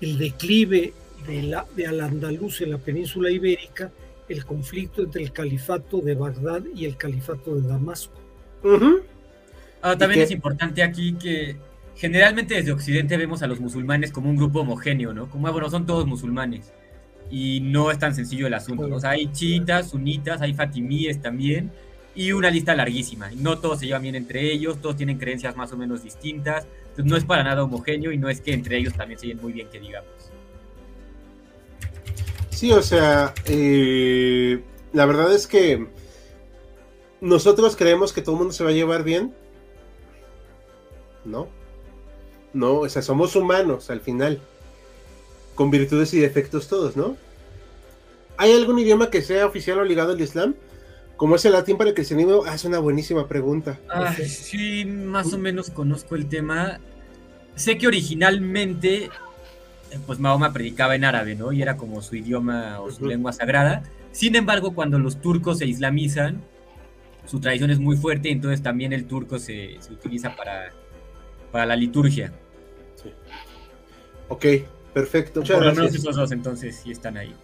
declive de, la, de Al-Andalus en la península ibérica, el conflicto entre el califato de Bagdad y el califato de Damasco. Ah, también es importante aquí que generalmente desde Occidente vemos a los musulmanes como un grupo homogéneo, ¿no? Como, ah, bueno, son todos musulmanes. Y no es tan sencillo el asunto. O sea, hay chiitas, sunitas, hay fatimíes también, y una lista larguísima. Y no todos se llevan bien entre ellos, todos tienen creencias más o menos distintas. Entonces no es para nada homogéneo y no es que entre ellos también se lleven muy bien, que digamos. Sí, o sea, eh, la verdad es que nosotros creemos que todo el mundo se va a llevar bien. No. No, o sea, somos humanos al final. Con virtudes y defectos todos, ¿no? ¿Hay algún idioma que sea oficial o ligado al Islam? ¿Como es el latín para el cristianismo? Ah, es una buenísima pregunta. sí, más o menos conozco el tema. Sé que originalmente, pues Mahoma predicaba en árabe, ¿no? Y era como su idioma o su lengua sagrada. Sin embargo, cuando los turcos se islamizan, su tradición es muy fuerte, entonces también el turco se, se utiliza para, para la liturgia. Sí. Ok, perfecto. Muchas por lo menos esos dos entonces sí están ahí.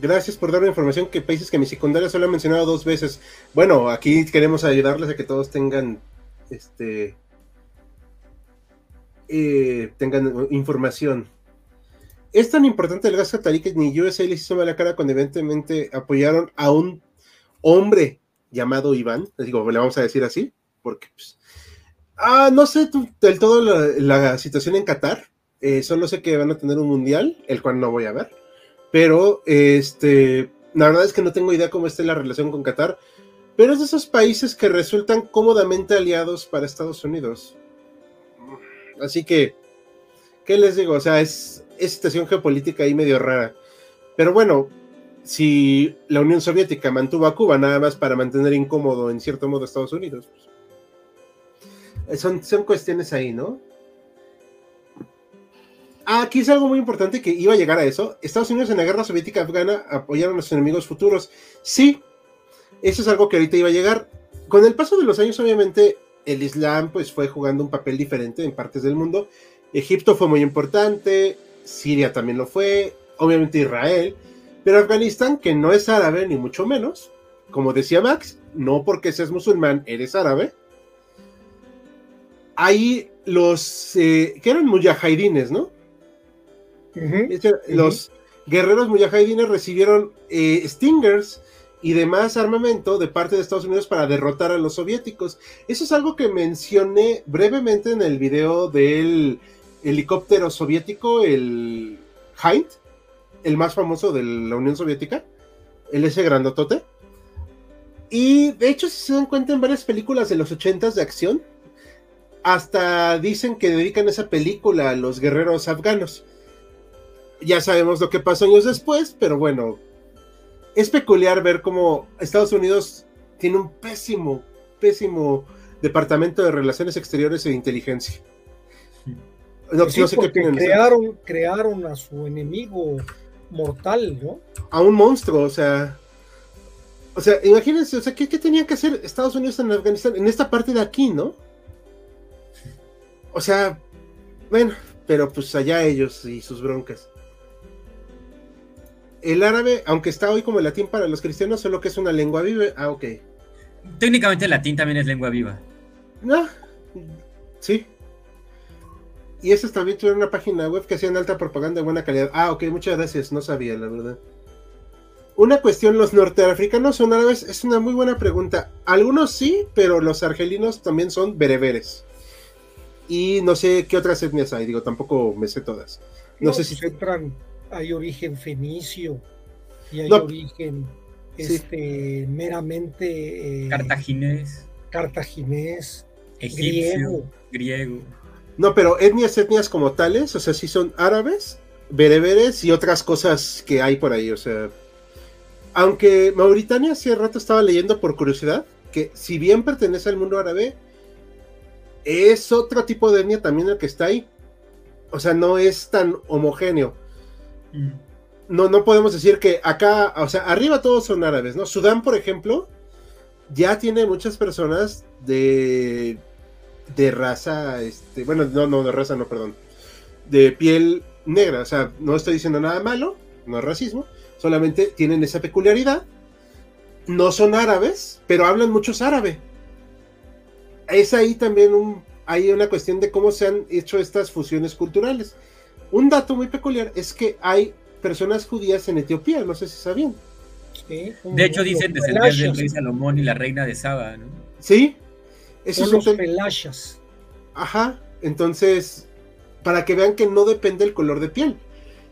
Gracias por darme información que países que mi secundaria solo ha mencionado dos veces. Bueno, aquí queremos ayudarles a que todos tengan este eh, tengan información. Es tan importante el gas catarí que ni USA les hizo la cara cuando evidentemente apoyaron a un hombre llamado Iván, digo, le vamos a decir así, porque pues, Ah, no sé del todo la, situación en Qatar. Eh, solo sé que van a tener un mundial, el cual no voy a ver. Pero, este, la verdad es que no tengo idea cómo está la relación con Qatar. Pero es de esos países que resultan cómodamente aliados para Estados Unidos. Así que, ¿qué les digo? O sea, es, es situación geopolítica ahí medio rara. Pero bueno, si la Unión Soviética mantuvo a Cuba nada más para mantener incómodo en cierto modo a Estados Unidos, pues, son, son cuestiones ahí, ¿no? Ah, aquí es algo muy importante que iba a llegar a eso. Estados Unidos en la guerra soviética afgana apoyaron a los enemigos futuros. Sí, eso es algo que ahorita iba a llegar. Con el paso de los años, obviamente, el Islam pues fue jugando un papel diferente en partes del mundo. Egipto fue muy importante, Siria también lo fue, obviamente Israel, pero Afganistán, que no es árabe ni mucho menos, como decía Max, no porque seas musulmán eres árabe, ahí los eh, que eran mujahidines, ¿no? Los guerreros mujahidines recibieron eh, Stingers y demás armamento de parte de Estados Unidos para derrotar a los soviéticos. Eso es algo que mencioné brevemente en el video del helicóptero soviético, el Hind, el más famoso de la Unión Soviética, el ese grandotote. Y de hecho, si se dan cuenta en varias películas de los 80 de acción, hasta dicen que dedican esa película a los guerreros afganos. Ya sabemos lo que pasó años después, pero bueno, es peculiar ver cómo Estados Unidos tiene un pésimo, pésimo departamento de relaciones exteriores e inteligencia. No, sé qué crearon, crearon a su enemigo mortal, ¿no? A un monstruo, o sea. O sea, imagínense, o sea, ¿qué, qué tenía que hacer Estados Unidos en Afganistán? En esta parte de aquí, ¿no? O sea, bueno, pero pues allá ellos y sus broncas. El árabe, aunque está hoy como el latín para los cristianos, solo que es una lengua viva. Ah, ok. Técnicamente el latín también es lengua viva. No, sí. Y esos también tuvieron una página web que hacían alta propaganda de buena calidad. Ah, ok, muchas gracias, no sabía, la verdad. Una cuestión, ¿los norteafricanos son árabes? Es una muy buena pregunta. Algunos sí, pero los argelinos también son bereberes. Y no sé qué otras etnias hay, digo, tampoco me sé todas. No, sé si. Entran, hay origen fenicio y hay origen este, meramente eh, cartaginés, cartaginés, egipcio, griego. No, pero etnias, etnias como tales, o sea, sí son árabes, bereberes y otras cosas que hay por ahí, o sea. Aunque Mauritania hace rato estaba leyendo por curiosidad que si bien pertenece al mundo árabe, es otro tipo de etnia también el que está ahí. O sea, no es tan homogéneo. Mm. No, no podemos decir que acá, o sea, arriba todos son árabes, ¿no? Sudán, por ejemplo, ya tiene muchas personas de, de raza, este, bueno, no, no, de raza, no, perdón, de piel negra. O sea, no estoy diciendo nada malo, no es racismo, solamente tienen esa peculiaridad. No son árabes, pero hablan muchos árabe. Es ahí también un, hay una cuestión de cómo se han hecho estas fusiones culturales. Un dato muy peculiar es que hay personas judías en Etiopía, no sé si sabían. de hecho, dicen descendientes del rey Salomón y la reina de Saba, ¿no? Sí. Esos son los pelashas. Ajá. Entonces, para que vean que no depende el color de piel.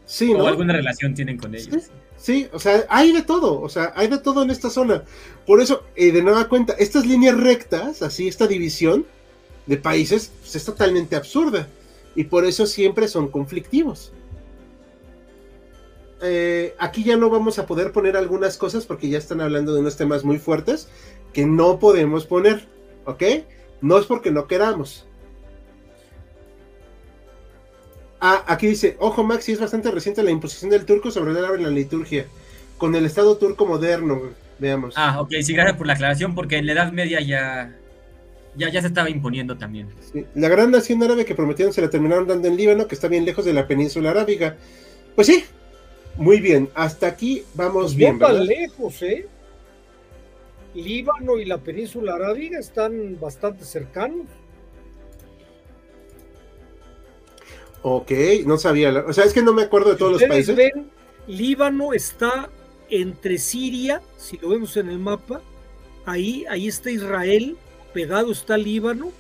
Sí, o alguna relación tienen con ellos. Sí, o sea, hay de todo, o sea, hay de todo en esta zona. Por eso, eh, de nueva cuenta, estas líneas rectas, así, esta división de países, pues, es totalmente absurda. Y por eso siempre son conflictivos. Eh, aquí ya no vamos a poder poner algunas cosas porque ya están hablando de unos temas muy fuertes que no podemos poner, ¿ok? No es porque no queramos. Ah, aquí dice, ojo Maxi, es bastante reciente la imposición del turco sobre el árabe en la liturgia, con el Estado turco moderno, veamos. Ah, ok, sí, gracias por la aclaración, porque en la Edad Media ya, ya, ya se estaba imponiendo también. La gran nación árabe que prometieron se la terminaron dando en Líbano, que está bien lejos de la península arábiga. Pues sí, muy bien, hasta aquí vamos pues bien. No tan lejos, ¿eh? Líbano y la península arábiga están bastante cercanos. Ok, no sabía. O sea, es que no me acuerdo de todos los países. Ven, Líbano está entre Siria, si lo vemos en el mapa, ahí, ahí está Israel, pegado está Líbano,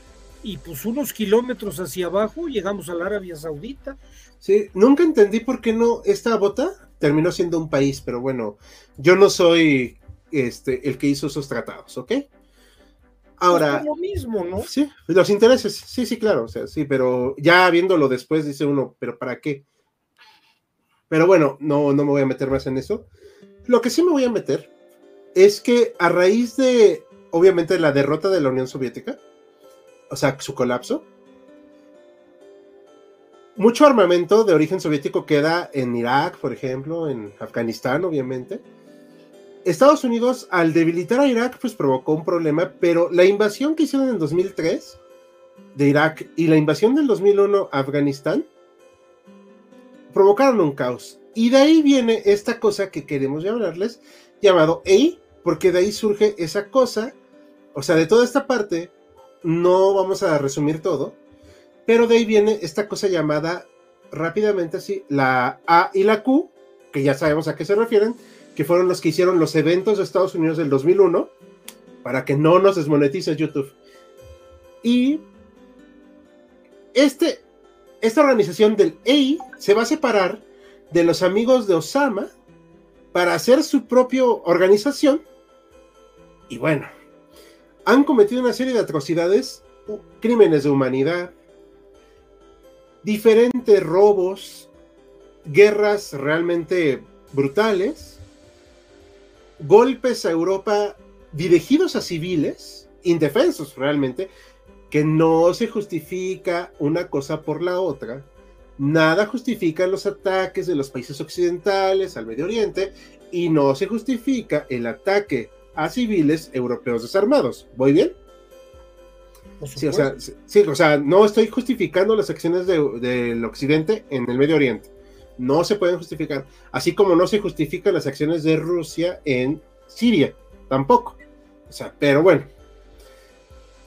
y pues unos kilómetros hacia abajo llegamos a la Arabia Saudita. Sí, nunca entendí por qué no esta bota terminó siendo un país, pero bueno, yo no soy este el que hizo esos tratados, ¿ok? Ahora. Es lo mismo, ¿no? Sí, los intereses, sí, sí, claro, o sea, sí, pero ya viéndolo después dice uno, ¿pero para qué? Pero bueno, no, no me voy a meter más en eso. Lo que sí me voy a meter es que a raíz de, obviamente, la derrota de la Unión Soviética, o sea, su colapso, mucho armamento de origen soviético queda en Irak, por ejemplo, en Afganistán, obviamente Estados Unidos, al debilitar a Irak, pues provocó un problema, pero la invasión que hicieron en 2003 de Irak y la invasión del 2001 a Afganistán provocaron un caos. Y de ahí viene esta cosa que queremos hablarles, llamado EI, porque de ahí surge esa cosa, o sea, de toda esta parte, no vamos a resumir todo, pero de ahí viene esta cosa llamada rápidamente así, la A y la Q, que ya sabemos a qué se refieren, que fueron los que hicieron los eventos de Estados Unidos del 2001, para que no nos desmonetice YouTube. Y este, esta organización del EI se va a separar de los amigos de Osama para hacer su propia organización. Y bueno, han cometido una serie de atrocidades, crímenes de humanidad, diferentes robos, guerras realmente brutales, golpes a Europa dirigidos a civiles, indefensos realmente, que no se justifica una cosa por la otra. Nada justifica los ataques de los países occidentales al Medio Oriente y no se justifica el ataque a civiles europeos desarmados. ¿Voy bien? Sí o, sea, sí, o sea, no estoy justificando las acciones del occidente en el Medio Oriente no se pueden justificar, así como no se justifican las acciones de Rusia en Siria, tampoco. O sea, pero bueno.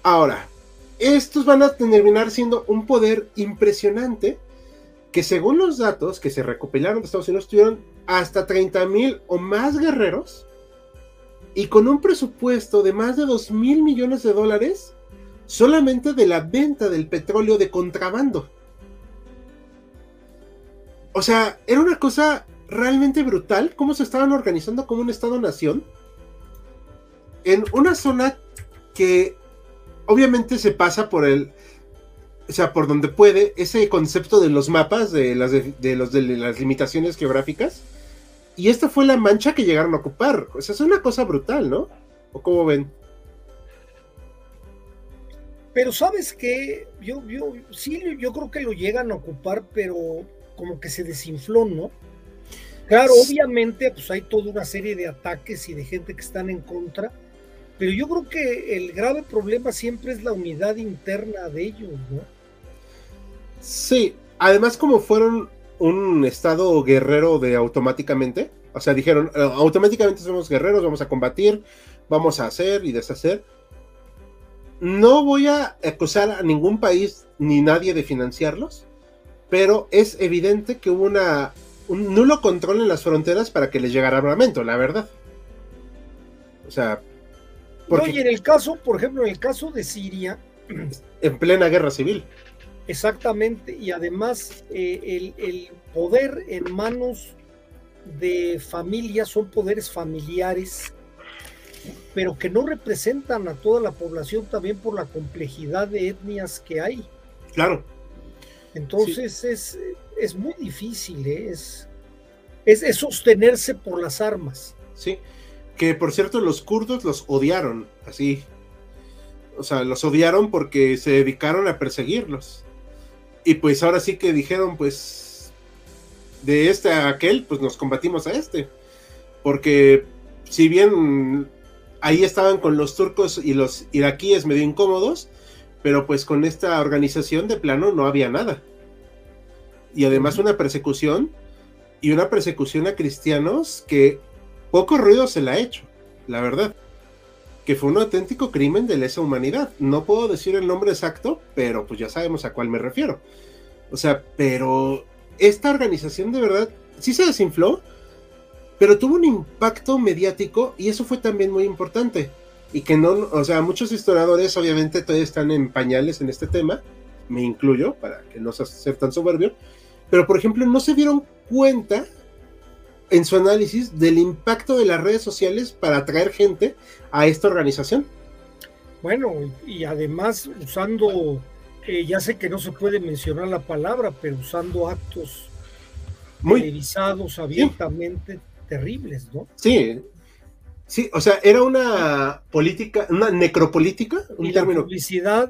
Ahora, estos van a terminar siendo un poder impresionante que según los datos que se recopilaron de Estados Unidos tuvieron hasta 30 mil o más guerreros y con un presupuesto de más de 2 mil millones de dólares solamente de la venta del petróleo de contrabando. O sea, era una cosa realmente brutal cómo se estaban organizando como un Estado-nación en una zona que obviamente se pasa por el, o sea, por donde puede, ese concepto de los mapas, de las, de, los, de las limitaciones geográficas. Y esta fue la mancha que llegaron a ocupar. O sea, es una cosa brutal, ¿no? ¿O cómo ven? Pero sabes que yo, yo sí, yo creo que lo llegan a ocupar, pero como que se desinfló, ¿no? Claro, obviamente, pues hay toda una serie de ataques y de gente que están en contra, pero yo creo que el grave problema siempre es la unidad interna de ellos, ¿no? Sí, además como fueron un estado guerrero de automáticamente, o sea, dijeron, eh, automáticamente somos guerreros, vamos a combatir, vamos a hacer y deshacer. No voy a acusar a ningún país ni nadie de financiarlos, pero es evidente que hubo una, un nulo control en las fronteras para que les llegara armamento, la verdad. O sea... Porque... y en el caso, por ejemplo, en el caso de Siria... En plena guerra civil. Exactamente, y además eh, el, poder en manos de familias son poderes familiares, pero que no representan a toda la población también por la complejidad de etnias que hay. Claro. Entonces es, es, muy difícil, ¿eh? es, es, sostenerse por las armas. Sí, que por cierto los kurdos los odiaron, así. O sea, los odiaron porque se dedicaron a perseguirlos. Y pues ahora sí que dijeron, pues, de este a aquel, pues nos combatimos a este. Porque si bien ahí estaban con los turcos y los iraquíes medio incómodos, pero pues con esta organización de plano no había nada. Y además una persecución, y una persecución a cristianos que poco ruido se la ha hecho, la verdad. Que fue un auténtico crimen de lesa humanidad. No puedo decir el nombre exacto, pero pues ya sabemos a cuál me refiero. O sea, pero esta organización de verdad sí se desinfló, pero tuvo un impacto mediático y eso fue también muy importante y que no, o sea, muchos historiadores obviamente todavía están en pañales en este tema, me incluyo, para que no sea tan soberbio, pero por ejemplo no se dieron cuenta en su análisis del impacto de las redes sociales para atraer gente a esta organización. Bueno, y además usando, eh, ya sé que no se puede mencionar la palabra, pero usando actos Muy, televisados abiertamente terribles, ¿no? Sí, Sí, o sea, era una política, una necropolítica, un y término. La publicidad,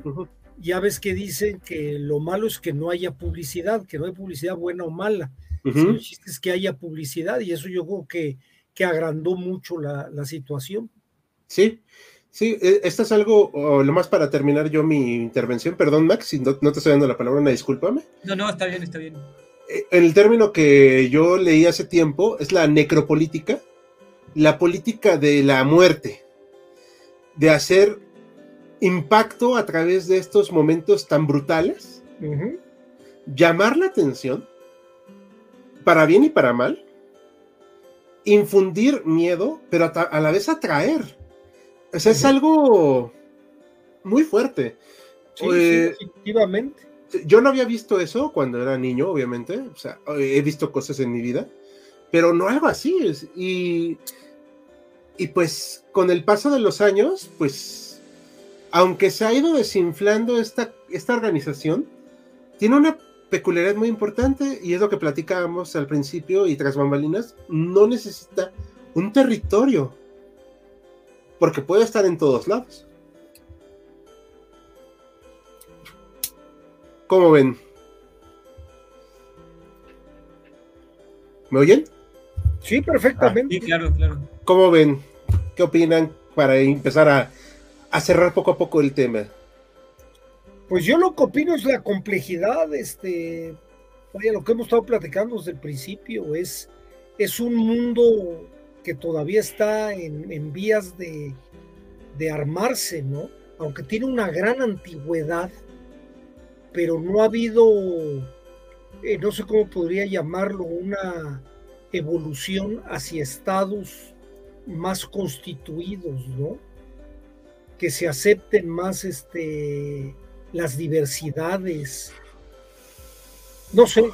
ya ves que dicen que lo malo es que no haya publicidad, que no hay publicidad buena o mala. Uh es que haya publicidad y eso yo creo que, que agrandó mucho la, situación. Sí, sí, e, esto es algo, lo más para terminar yo mi intervención, perdón Max, si no, te estoy dando la palabra, una discúlpame. No, no, está bien, está bien. E, el término que yo leí hace tiempo es la necropolítica, la política de la muerte, de hacer impacto a través de estos momentos tan brutales, llamar la atención, para bien y para mal, infundir miedo, pero a, la vez atraer. O sea, es algo muy fuerte. Sí, eh, definitivamente. Yo no había visto eso cuando era niño, obviamente. O sea, he visto cosas en mi vida, pero no algo así. Y y pues con el paso de los años, pues aunque se ha ido desinflando esta, esta organización, tiene una peculiaridad muy importante y es lo que platicábamos al principio y tras bambalinas, no necesita un territorio, porque puede estar en todos lados. ¿Cómo ven? ¿Me oyen? Sí, perfectamente. sí, claro, claro. ¿Cómo ven? ¿Qué opinan para empezar a, cerrar poco a poco el tema? Pues yo lo que opino es la complejidad, este, vaya, lo que hemos estado platicando desde el principio, es, es un mundo que todavía está en, vías de, armarse, ¿no? Aunque tiene una gran antigüedad, pero no ha habido, eh, no sé cómo podría llamarlo, una evolución hacia estados más constituidos, ¿no? Que se acepten más este, las diversidades. No sé,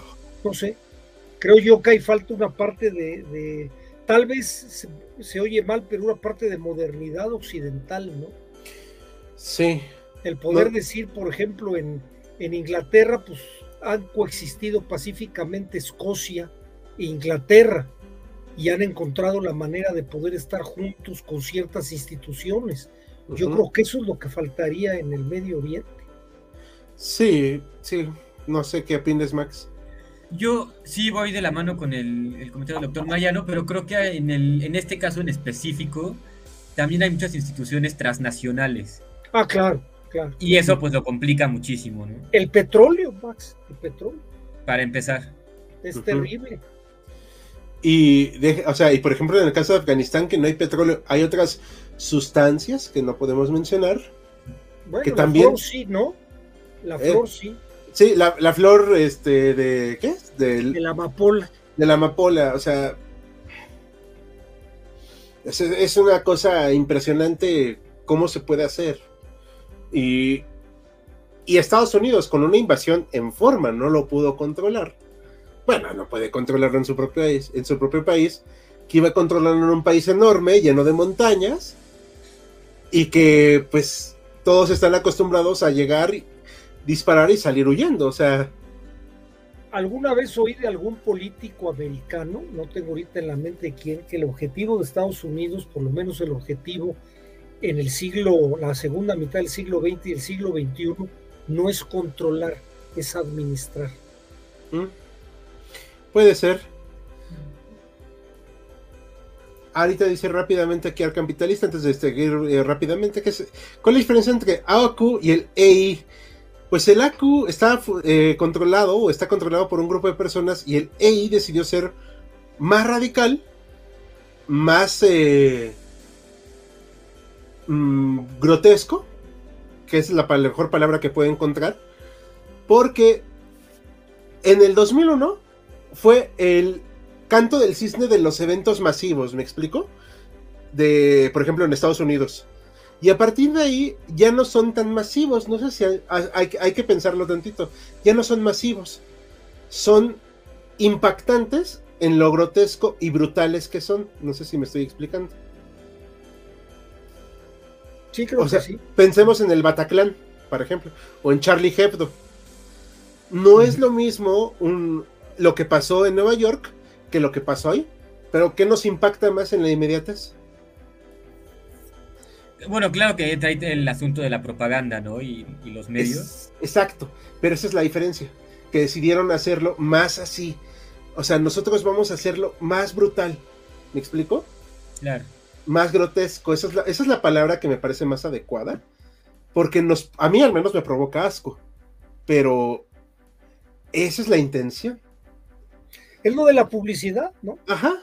no sé. Creo yo que hay falta una parte de, tal vez se, oye mal, pero una parte de modernidad occidental, ¿no? Sí. El poder decir, por ejemplo, en, en Inglaterra, pues han coexistido pacíficamente Escocia e Inglaterra y han encontrado la manera de poder estar juntos con ciertas instituciones. Yo creo que eso es lo que faltaría en el Medio Oriente. Sí, sí, no sé qué opinas, Max. Yo sí voy de la mano con el, comentario del doctor Mayano, pero creo que en, el, en este caso en específico también hay muchas instituciones transnacionales. Ah, claro, claro. Y eso pues lo complica muchísimo, ¿no? El petróleo, Max, el petróleo. Para empezar. Es terrible. Y, o sea, y por ejemplo en el caso de Afganistán que no hay petróleo, hay otras sustancias que no podemos mencionar. Bueno, que también... flor sí, ¿no? La eh, flor sí. Sí, la, la, flor, este, de, ¿qué es? de la amapola. De la amapola, o sea, es, es, una cosa impresionante cómo se puede hacer. Y, y Estados Unidos con una invasión en forma no lo pudo controlar bueno, no puede controlarlo en su propio país, en su propio país, que iba a controlarlo en un país enorme, lleno de montañas, y que pues todos están acostumbrados a llegar, disparar y salir huyendo, o sea... ¿Alguna vez oí de algún político americano, no tengo ahorita en la mente quién, que el objetivo de Estados Unidos, por lo menos el objetivo en el siglo, la segunda mitad del siglo XX y el siglo XXI, no es controlar, es administrar? ¿Mm? Puede ser. Ahorita dice rápidamente aquí al capitalista, antes de seguir eh, rápidamente, que es, ¿cuál es la diferencia entre AQ y el EI? Pues el AQ está eh, controlado o está controlado por un grupo de personas y el EI decidió ser más radical, más eh, mm, grotesco, que es la mejor palabra que puede encontrar, porque en el 2001 fue el canto del cisne de los eventos masivos, ¿me explico? De, por ejemplo, en Estados Unidos. Y a partir de ahí ya no son tan masivos, no sé si hay, que pensarlo tantito, ya no son masivos, son impactantes en lo grotesco y brutales que son, no sé si me estoy explicando. Sí, creo que sí. Pensemos en el Bataclan, por ejemplo, o en Charlie Hebdo. No es lo mismo un, lo que pasó en Nueva York que lo que pasó ahí. Pero ¿qué nos impacta más en la inmediatez? Bueno, claro que trae el asunto de la propaganda, ¿no? Y, los medios. exacto, pero esa es la diferencia, que decidieron hacerlo más así. O sea, nosotros vamos a hacerlo más brutal. ¿Me explico? Claro. Más grotesco. Esa es la, esa es la palabra que me parece más adecuada. Porque nos, a mí al menos me provoca asco. Pero esa es la intención. Es lo de la publicidad, ¿no? Ajá.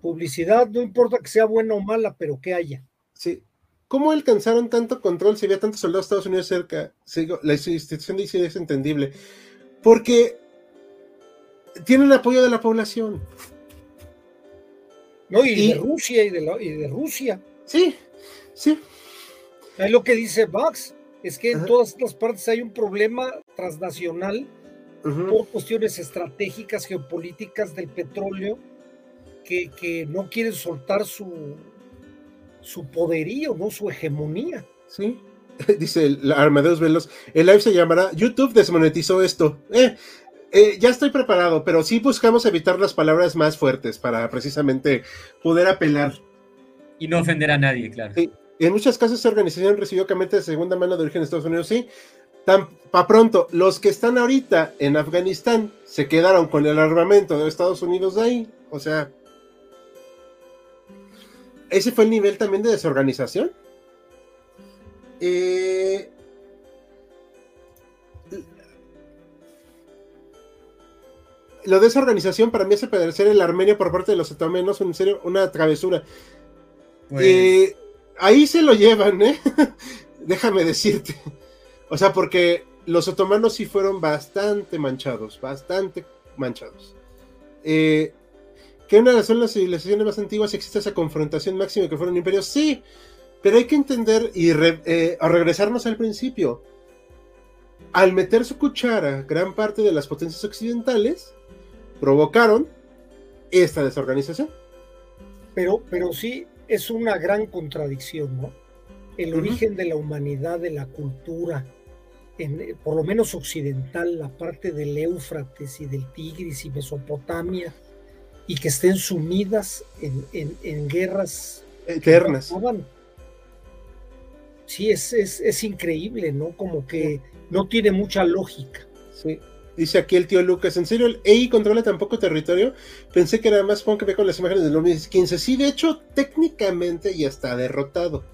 Publicidad, no importa que sea buena o mala, pero que haya. Sí. ¿Cómo alcanzaron tanto control si había tantos soldados de Estados Unidos cerca? la institución dice es entendible. Porque tienen apoyo de la población. No, y, de Rusia y de, de, Rusia. Sí, sí. Es lo que dice Bax, es que en todas las partes hay un problema transnacional por cuestiones estratégicas, geopolíticas del petróleo, que, no quieren soltar su, su poderío, ¿no? Su hegemonía. Sí. Dice el Armadeus Velos, el live se llamará YouTube desmonetizó esto. Eh, eh, ya estoy preparado, pero sí buscamos evitar las palabras más fuertes para precisamente poder apelar. Y no ofender a nadie, claro. Sí. En muchos casos, esta organización recibió camiones de segunda mano de origen de Estados Unidos, sí, para pronto, los que están ahorita en Afganistán se quedaron con el armamento de Estados Unidos de ahí. O sea, ese fue el nivel también de desorganización. Eh, lo de esa organización para mí hace parecer el armenio por parte de los otomanos en serio una travesura. Pues eh, ahí se lo llevan, ¿eh? Déjame decirte. O sea, porque los otomanos sí fueron bastante manchados, bastante manchados. Eh, que una de las, civilizaciones más antiguas existe esa confrontación máxima que fueron imperios, sí, pero hay que entender y eh, a regresarnos al principio. Al meter su cuchara, gran parte de las potencias occidentales provocaron esta desorganización. Pero, pero sí es una gran contradicción, ¿no? El origen de la humanidad, de la cultura, en, por lo menos occidental, la parte del Éufrates y del Tigris y Mesopotamia, y que estén sumidas en, guerras eternas. Sí, es, es, increíble, ¿no? Como que no tiene mucha lógica. Sí. Dice aquí el tío Lucas, ¿en serio el EI controla tan poco territorio? Pensé que era más pongo que ve con las imágenes del 2015. Sí, de hecho, técnicamente ya está derrotado.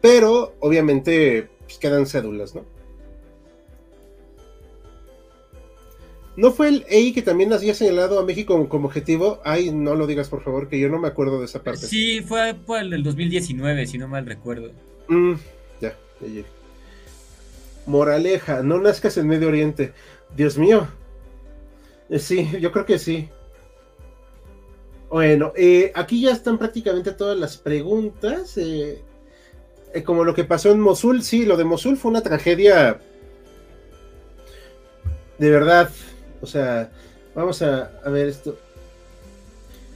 Pero, obviamente, pues, quedan cédulas, ¿no? ¿No fue el EI que también había señalado a México como, objetivo? Ay, no lo digas, por favor, que yo no me acuerdo de esa parte. Sí, fue, fue el del 2019, si no mal recuerdo. Mm, ya, ya Moraleja, no nazcas en Medio Oriente. Dios mío. Eh, sí, yo creo que sí. Bueno, eh, aquí ya están prácticamente todas las preguntas. Eh, como lo que pasó en Mosul, sí, lo de Mosul fue una tragedia. De verdad, o sea, vamos a, ver esto.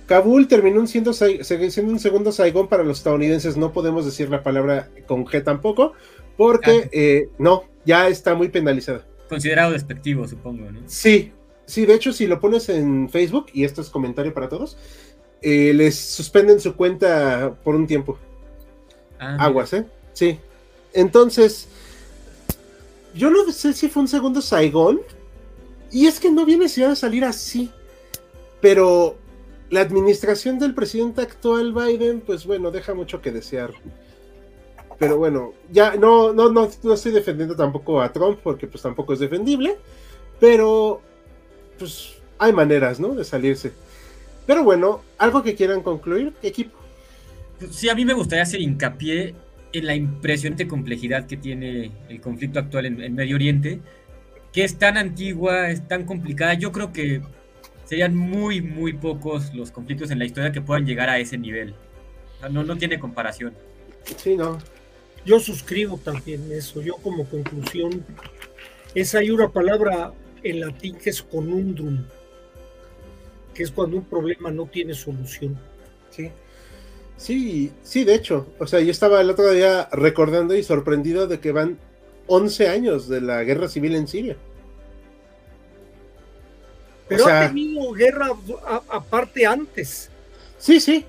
Kabul terminó siendo, siendo un segundo Saigón para los estadounidenses. No podemos decir la palabra con G tampoco, porque eh, no, ya está muy penalizada. Considerado despectivo, supongo, ¿no? Sí, sí, de hecho, si lo pones en Facebook, y esto es comentario para todos, eh, les suspenden su cuenta por un tiempo. Ah, Aguas, ¿eh? Sí. Entonces, yo no sé si fue un segundo Saigón, y es que no viene a salir así. Pero la administración del presidente actual Biden, pues bueno, deja mucho que desear. Pero bueno, ya no, no, no, no estoy defendiendo tampoco a Trump porque pues tampoco es defendible. Pero pues hay maneras, ¿no? De salirse. Pero bueno, algo que quieran concluir, equipo. Sí, a mí me gustaría hacer hincapié en la impresionante complejidad que tiene el conflicto actual en Medio Oriente que es tan antigua, es tan complicada. Yo creo que serían muy, muy pocos los conflictos en la historia que puedan llegar a ese nivel. no, no tiene comparación. Sí, no. Yo suscribo también eso. Yo como conclusión, es hay una palabra en latín que es conundrum, que es cuando un problema no tiene solución. Sí. Sí, sí, de hecho. O sea, yo estaba el otro día recordando y sorprendido de que van 11 años de la guerra civil en Siria. Pero ha tenido guerra aparte antes. Sí, sí.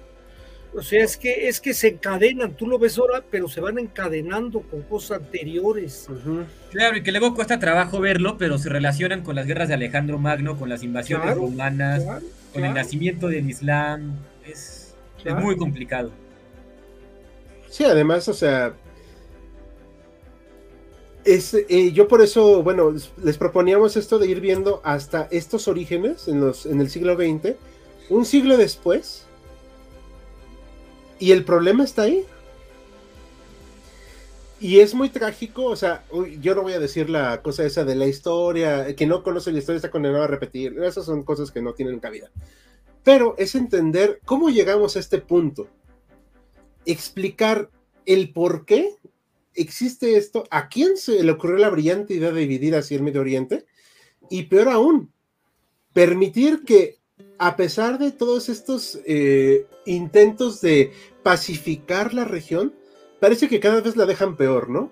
O sea, es que, es que se encadenan, tú lo ves ahora, pero se van encadenando con cosas anteriores. Claro, y que luego cuesta trabajo verlo, pero se relacionan con las guerras de Alejandro Magno, con las invasiones romanas, con el nacimiento del Islam. es muy complicado. Sí, además, o sea, es, eh, yo por eso, bueno, les proponíamos esto de ir viendo hasta estos orígenes en, los, en el siglo XX, un siglo después, y el problema está ahí. Y es muy trágico, o sea, yo no voy a decir la cosa esa de la historia, que no conoce la historia está condenado a repetir, esas son cosas que no tienen cabida. Pero es entender cómo llegamos a este punto, explicar el por qué existe esto, ¿a quién se le ocurrió la brillante idea de dividir así el Medio Oriente? Y peor aún, permitir que a pesar de todos estos eh, intentos de pacificar la región, parece que cada vez la dejan peor, ¿no?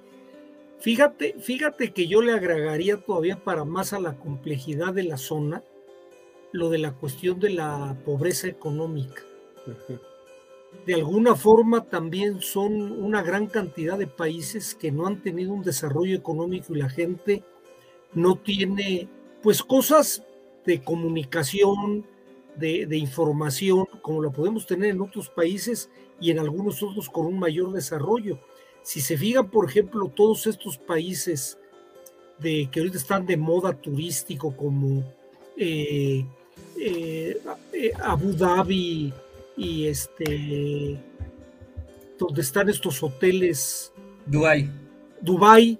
Fíjate, fíjate que yo le agregaría todavía para más a la complejidad de la zona lo de la cuestión de la pobreza económica de alguna forma también son una gran cantidad de países que no han tenido un desarrollo económico y la gente no tiene pues cosas de comunicación, de, información, como lo podemos tener en otros países y en algunos otros con un mayor desarrollo. Si se fijan, por ejemplo, todos estos países de, que ahorita están de moda turístico como eh, eh, eh, Abu Dhabi, y este donde están estos hoteles. Dubai Dubai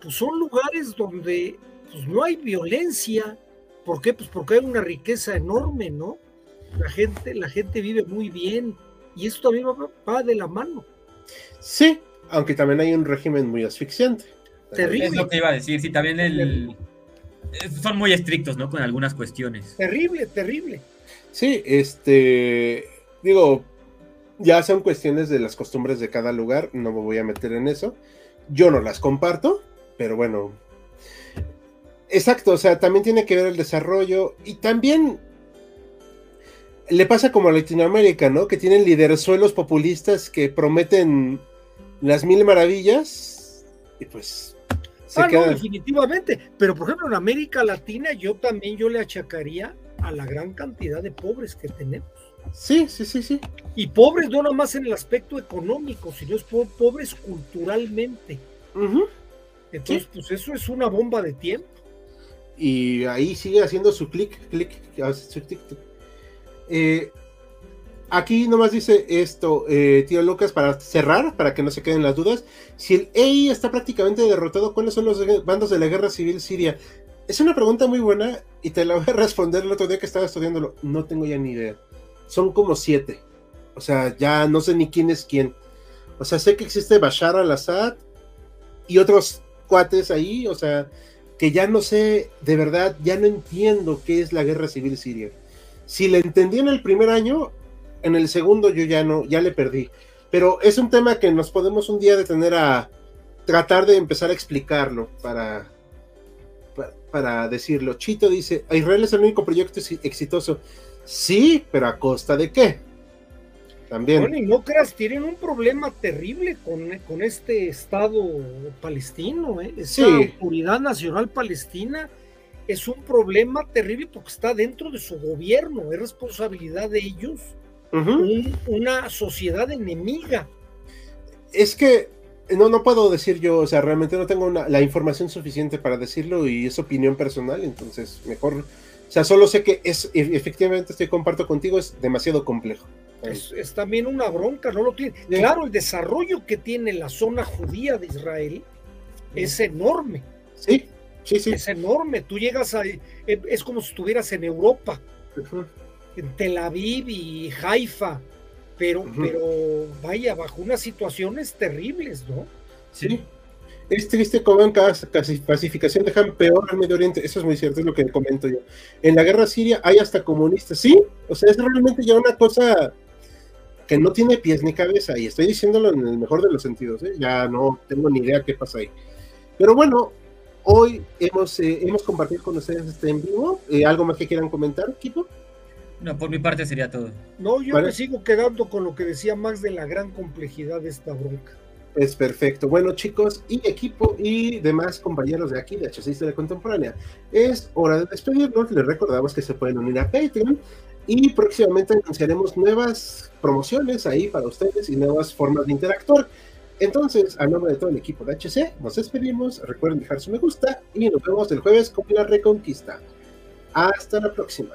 pues son lugares donde pues no hay violencia. ¿por qué? pues porque hay una riqueza enorme ¿no? la gente la gente vive muy bien y esto también va, de la mano. Sí aunque también hay un régimen muy asfixiante. Terrible. Es lo que iba a decir sí también el son muy estrictos ¿no? con algunas cuestiones. Terrible terrible. Sí, este, digo, ya son cuestiones de las costumbres de cada lugar, no me voy a meter en eso. Yo no las comparto, pero bueno. Exacto, o sea, también tiene que ver el desarrollo y también le pasa como a Latinoamérica, ¿no? Que tienen liderzuelos populistas que prometen las mil maravillas y pues se ah, no, definitivamente. Pero por ejemplo en América Latina yo también yo le achacaría a la gran cantidad de pobres que tenemos. Sí, sí, sí, sí. Y pobres no nada más en el aspecto económico, sino es pobres culturalmente. Entonces, pues eso es una bomba de tiempo. Y ahí sigue haciendo su clic, clic, su tic, eh, aquí nomás dice esto, eh, tío Lucas, para cerrar, para que no se queden las dudas. Si el EI está prácticamente derrotado, ¿cuáles son los bandos de la guerra civil siria? Es una pregunta muy buena y te la voy a responder el otro día que estaba estudiándolo. No tengo ya ni idea. Son como siete. O sea, ya no sé ni quién es quién. O sea, sé que existe Bashar al-Assad y otros cuates ahí. O sea, que ya no sé, de verdad, ya no entiendo qué es la guerra civil siria si le entendí en el primer año, en el segundo yo ya no, ya le perdí. Pero es un tema que nos podemos un día detener a tratar de empezar a explicarlo para, para, decirlo. Chito dice, Israel es el único proyecto exitoso. Sí, pero a costa de qué? También. Bueno, y no creas, tienen un problema terrible con, con este Estado palestino, ¿eh? esa autoridad nacional palestina es un problema terrible porque está dentro de su gobierno, es responsabilidad de ellos, una sociedad enemiga. Es que no, no puedo decir yo, o sea, realmente no tengo la información suficiente para decirlo y es opinión personal, entonces mejor, o sea, solo sé que es, e, efectivamente estoy comparto contigo, es demasiado complejo. Es, también una bronca, no lo tiene. Claro, el desarrollo que tiene la zona judía de Israel es enorme. Sí, es enorme. Tú llegas a. Es como si estuvieras en Europa, en Tel Aviv y Haifa, pero, pero vaya, bajo unas situaciones terribles, ¿no? Sí. Es triste cómo en cada pacificación dejan peor al Medio Oriente. Eso es muy cierto, es lo que comento yo. En la guerra siria hay hasta comunistas, sí. O sea, es realmente ya una cosa que no tiene pies ni cabeza. Y estoy diciéndolo en el mejor de los sentidos. ¿eh? Ya no tengo ni idea qué pasa ahí. Pero bueno, Hoy hemos, eh, hemos compartido con ustedes este en vivo. Eh, ¿Algo más que quieran comentar, equipo? No, por mi parte sería todo. No, yo me sigo quedando con lo que decía Max de la gran complejidad de esta bronca. Es perfecto. Bueno, chicos, y equipo y demás compañeros de aquí de HC Historia Contemporánea, es hora de despedirnos. Les recordamos que se pueden unir a Patreon y próximamente anunciaremos nuevas promociones ahí para ustedes y nuevas formas de interactuar. Entonces, a nombre de todo el equipo de HC, nos despedimos. Recuerden dejar su me gusta y nos vemos el jueves con la Reconquista. Hasta la próxima.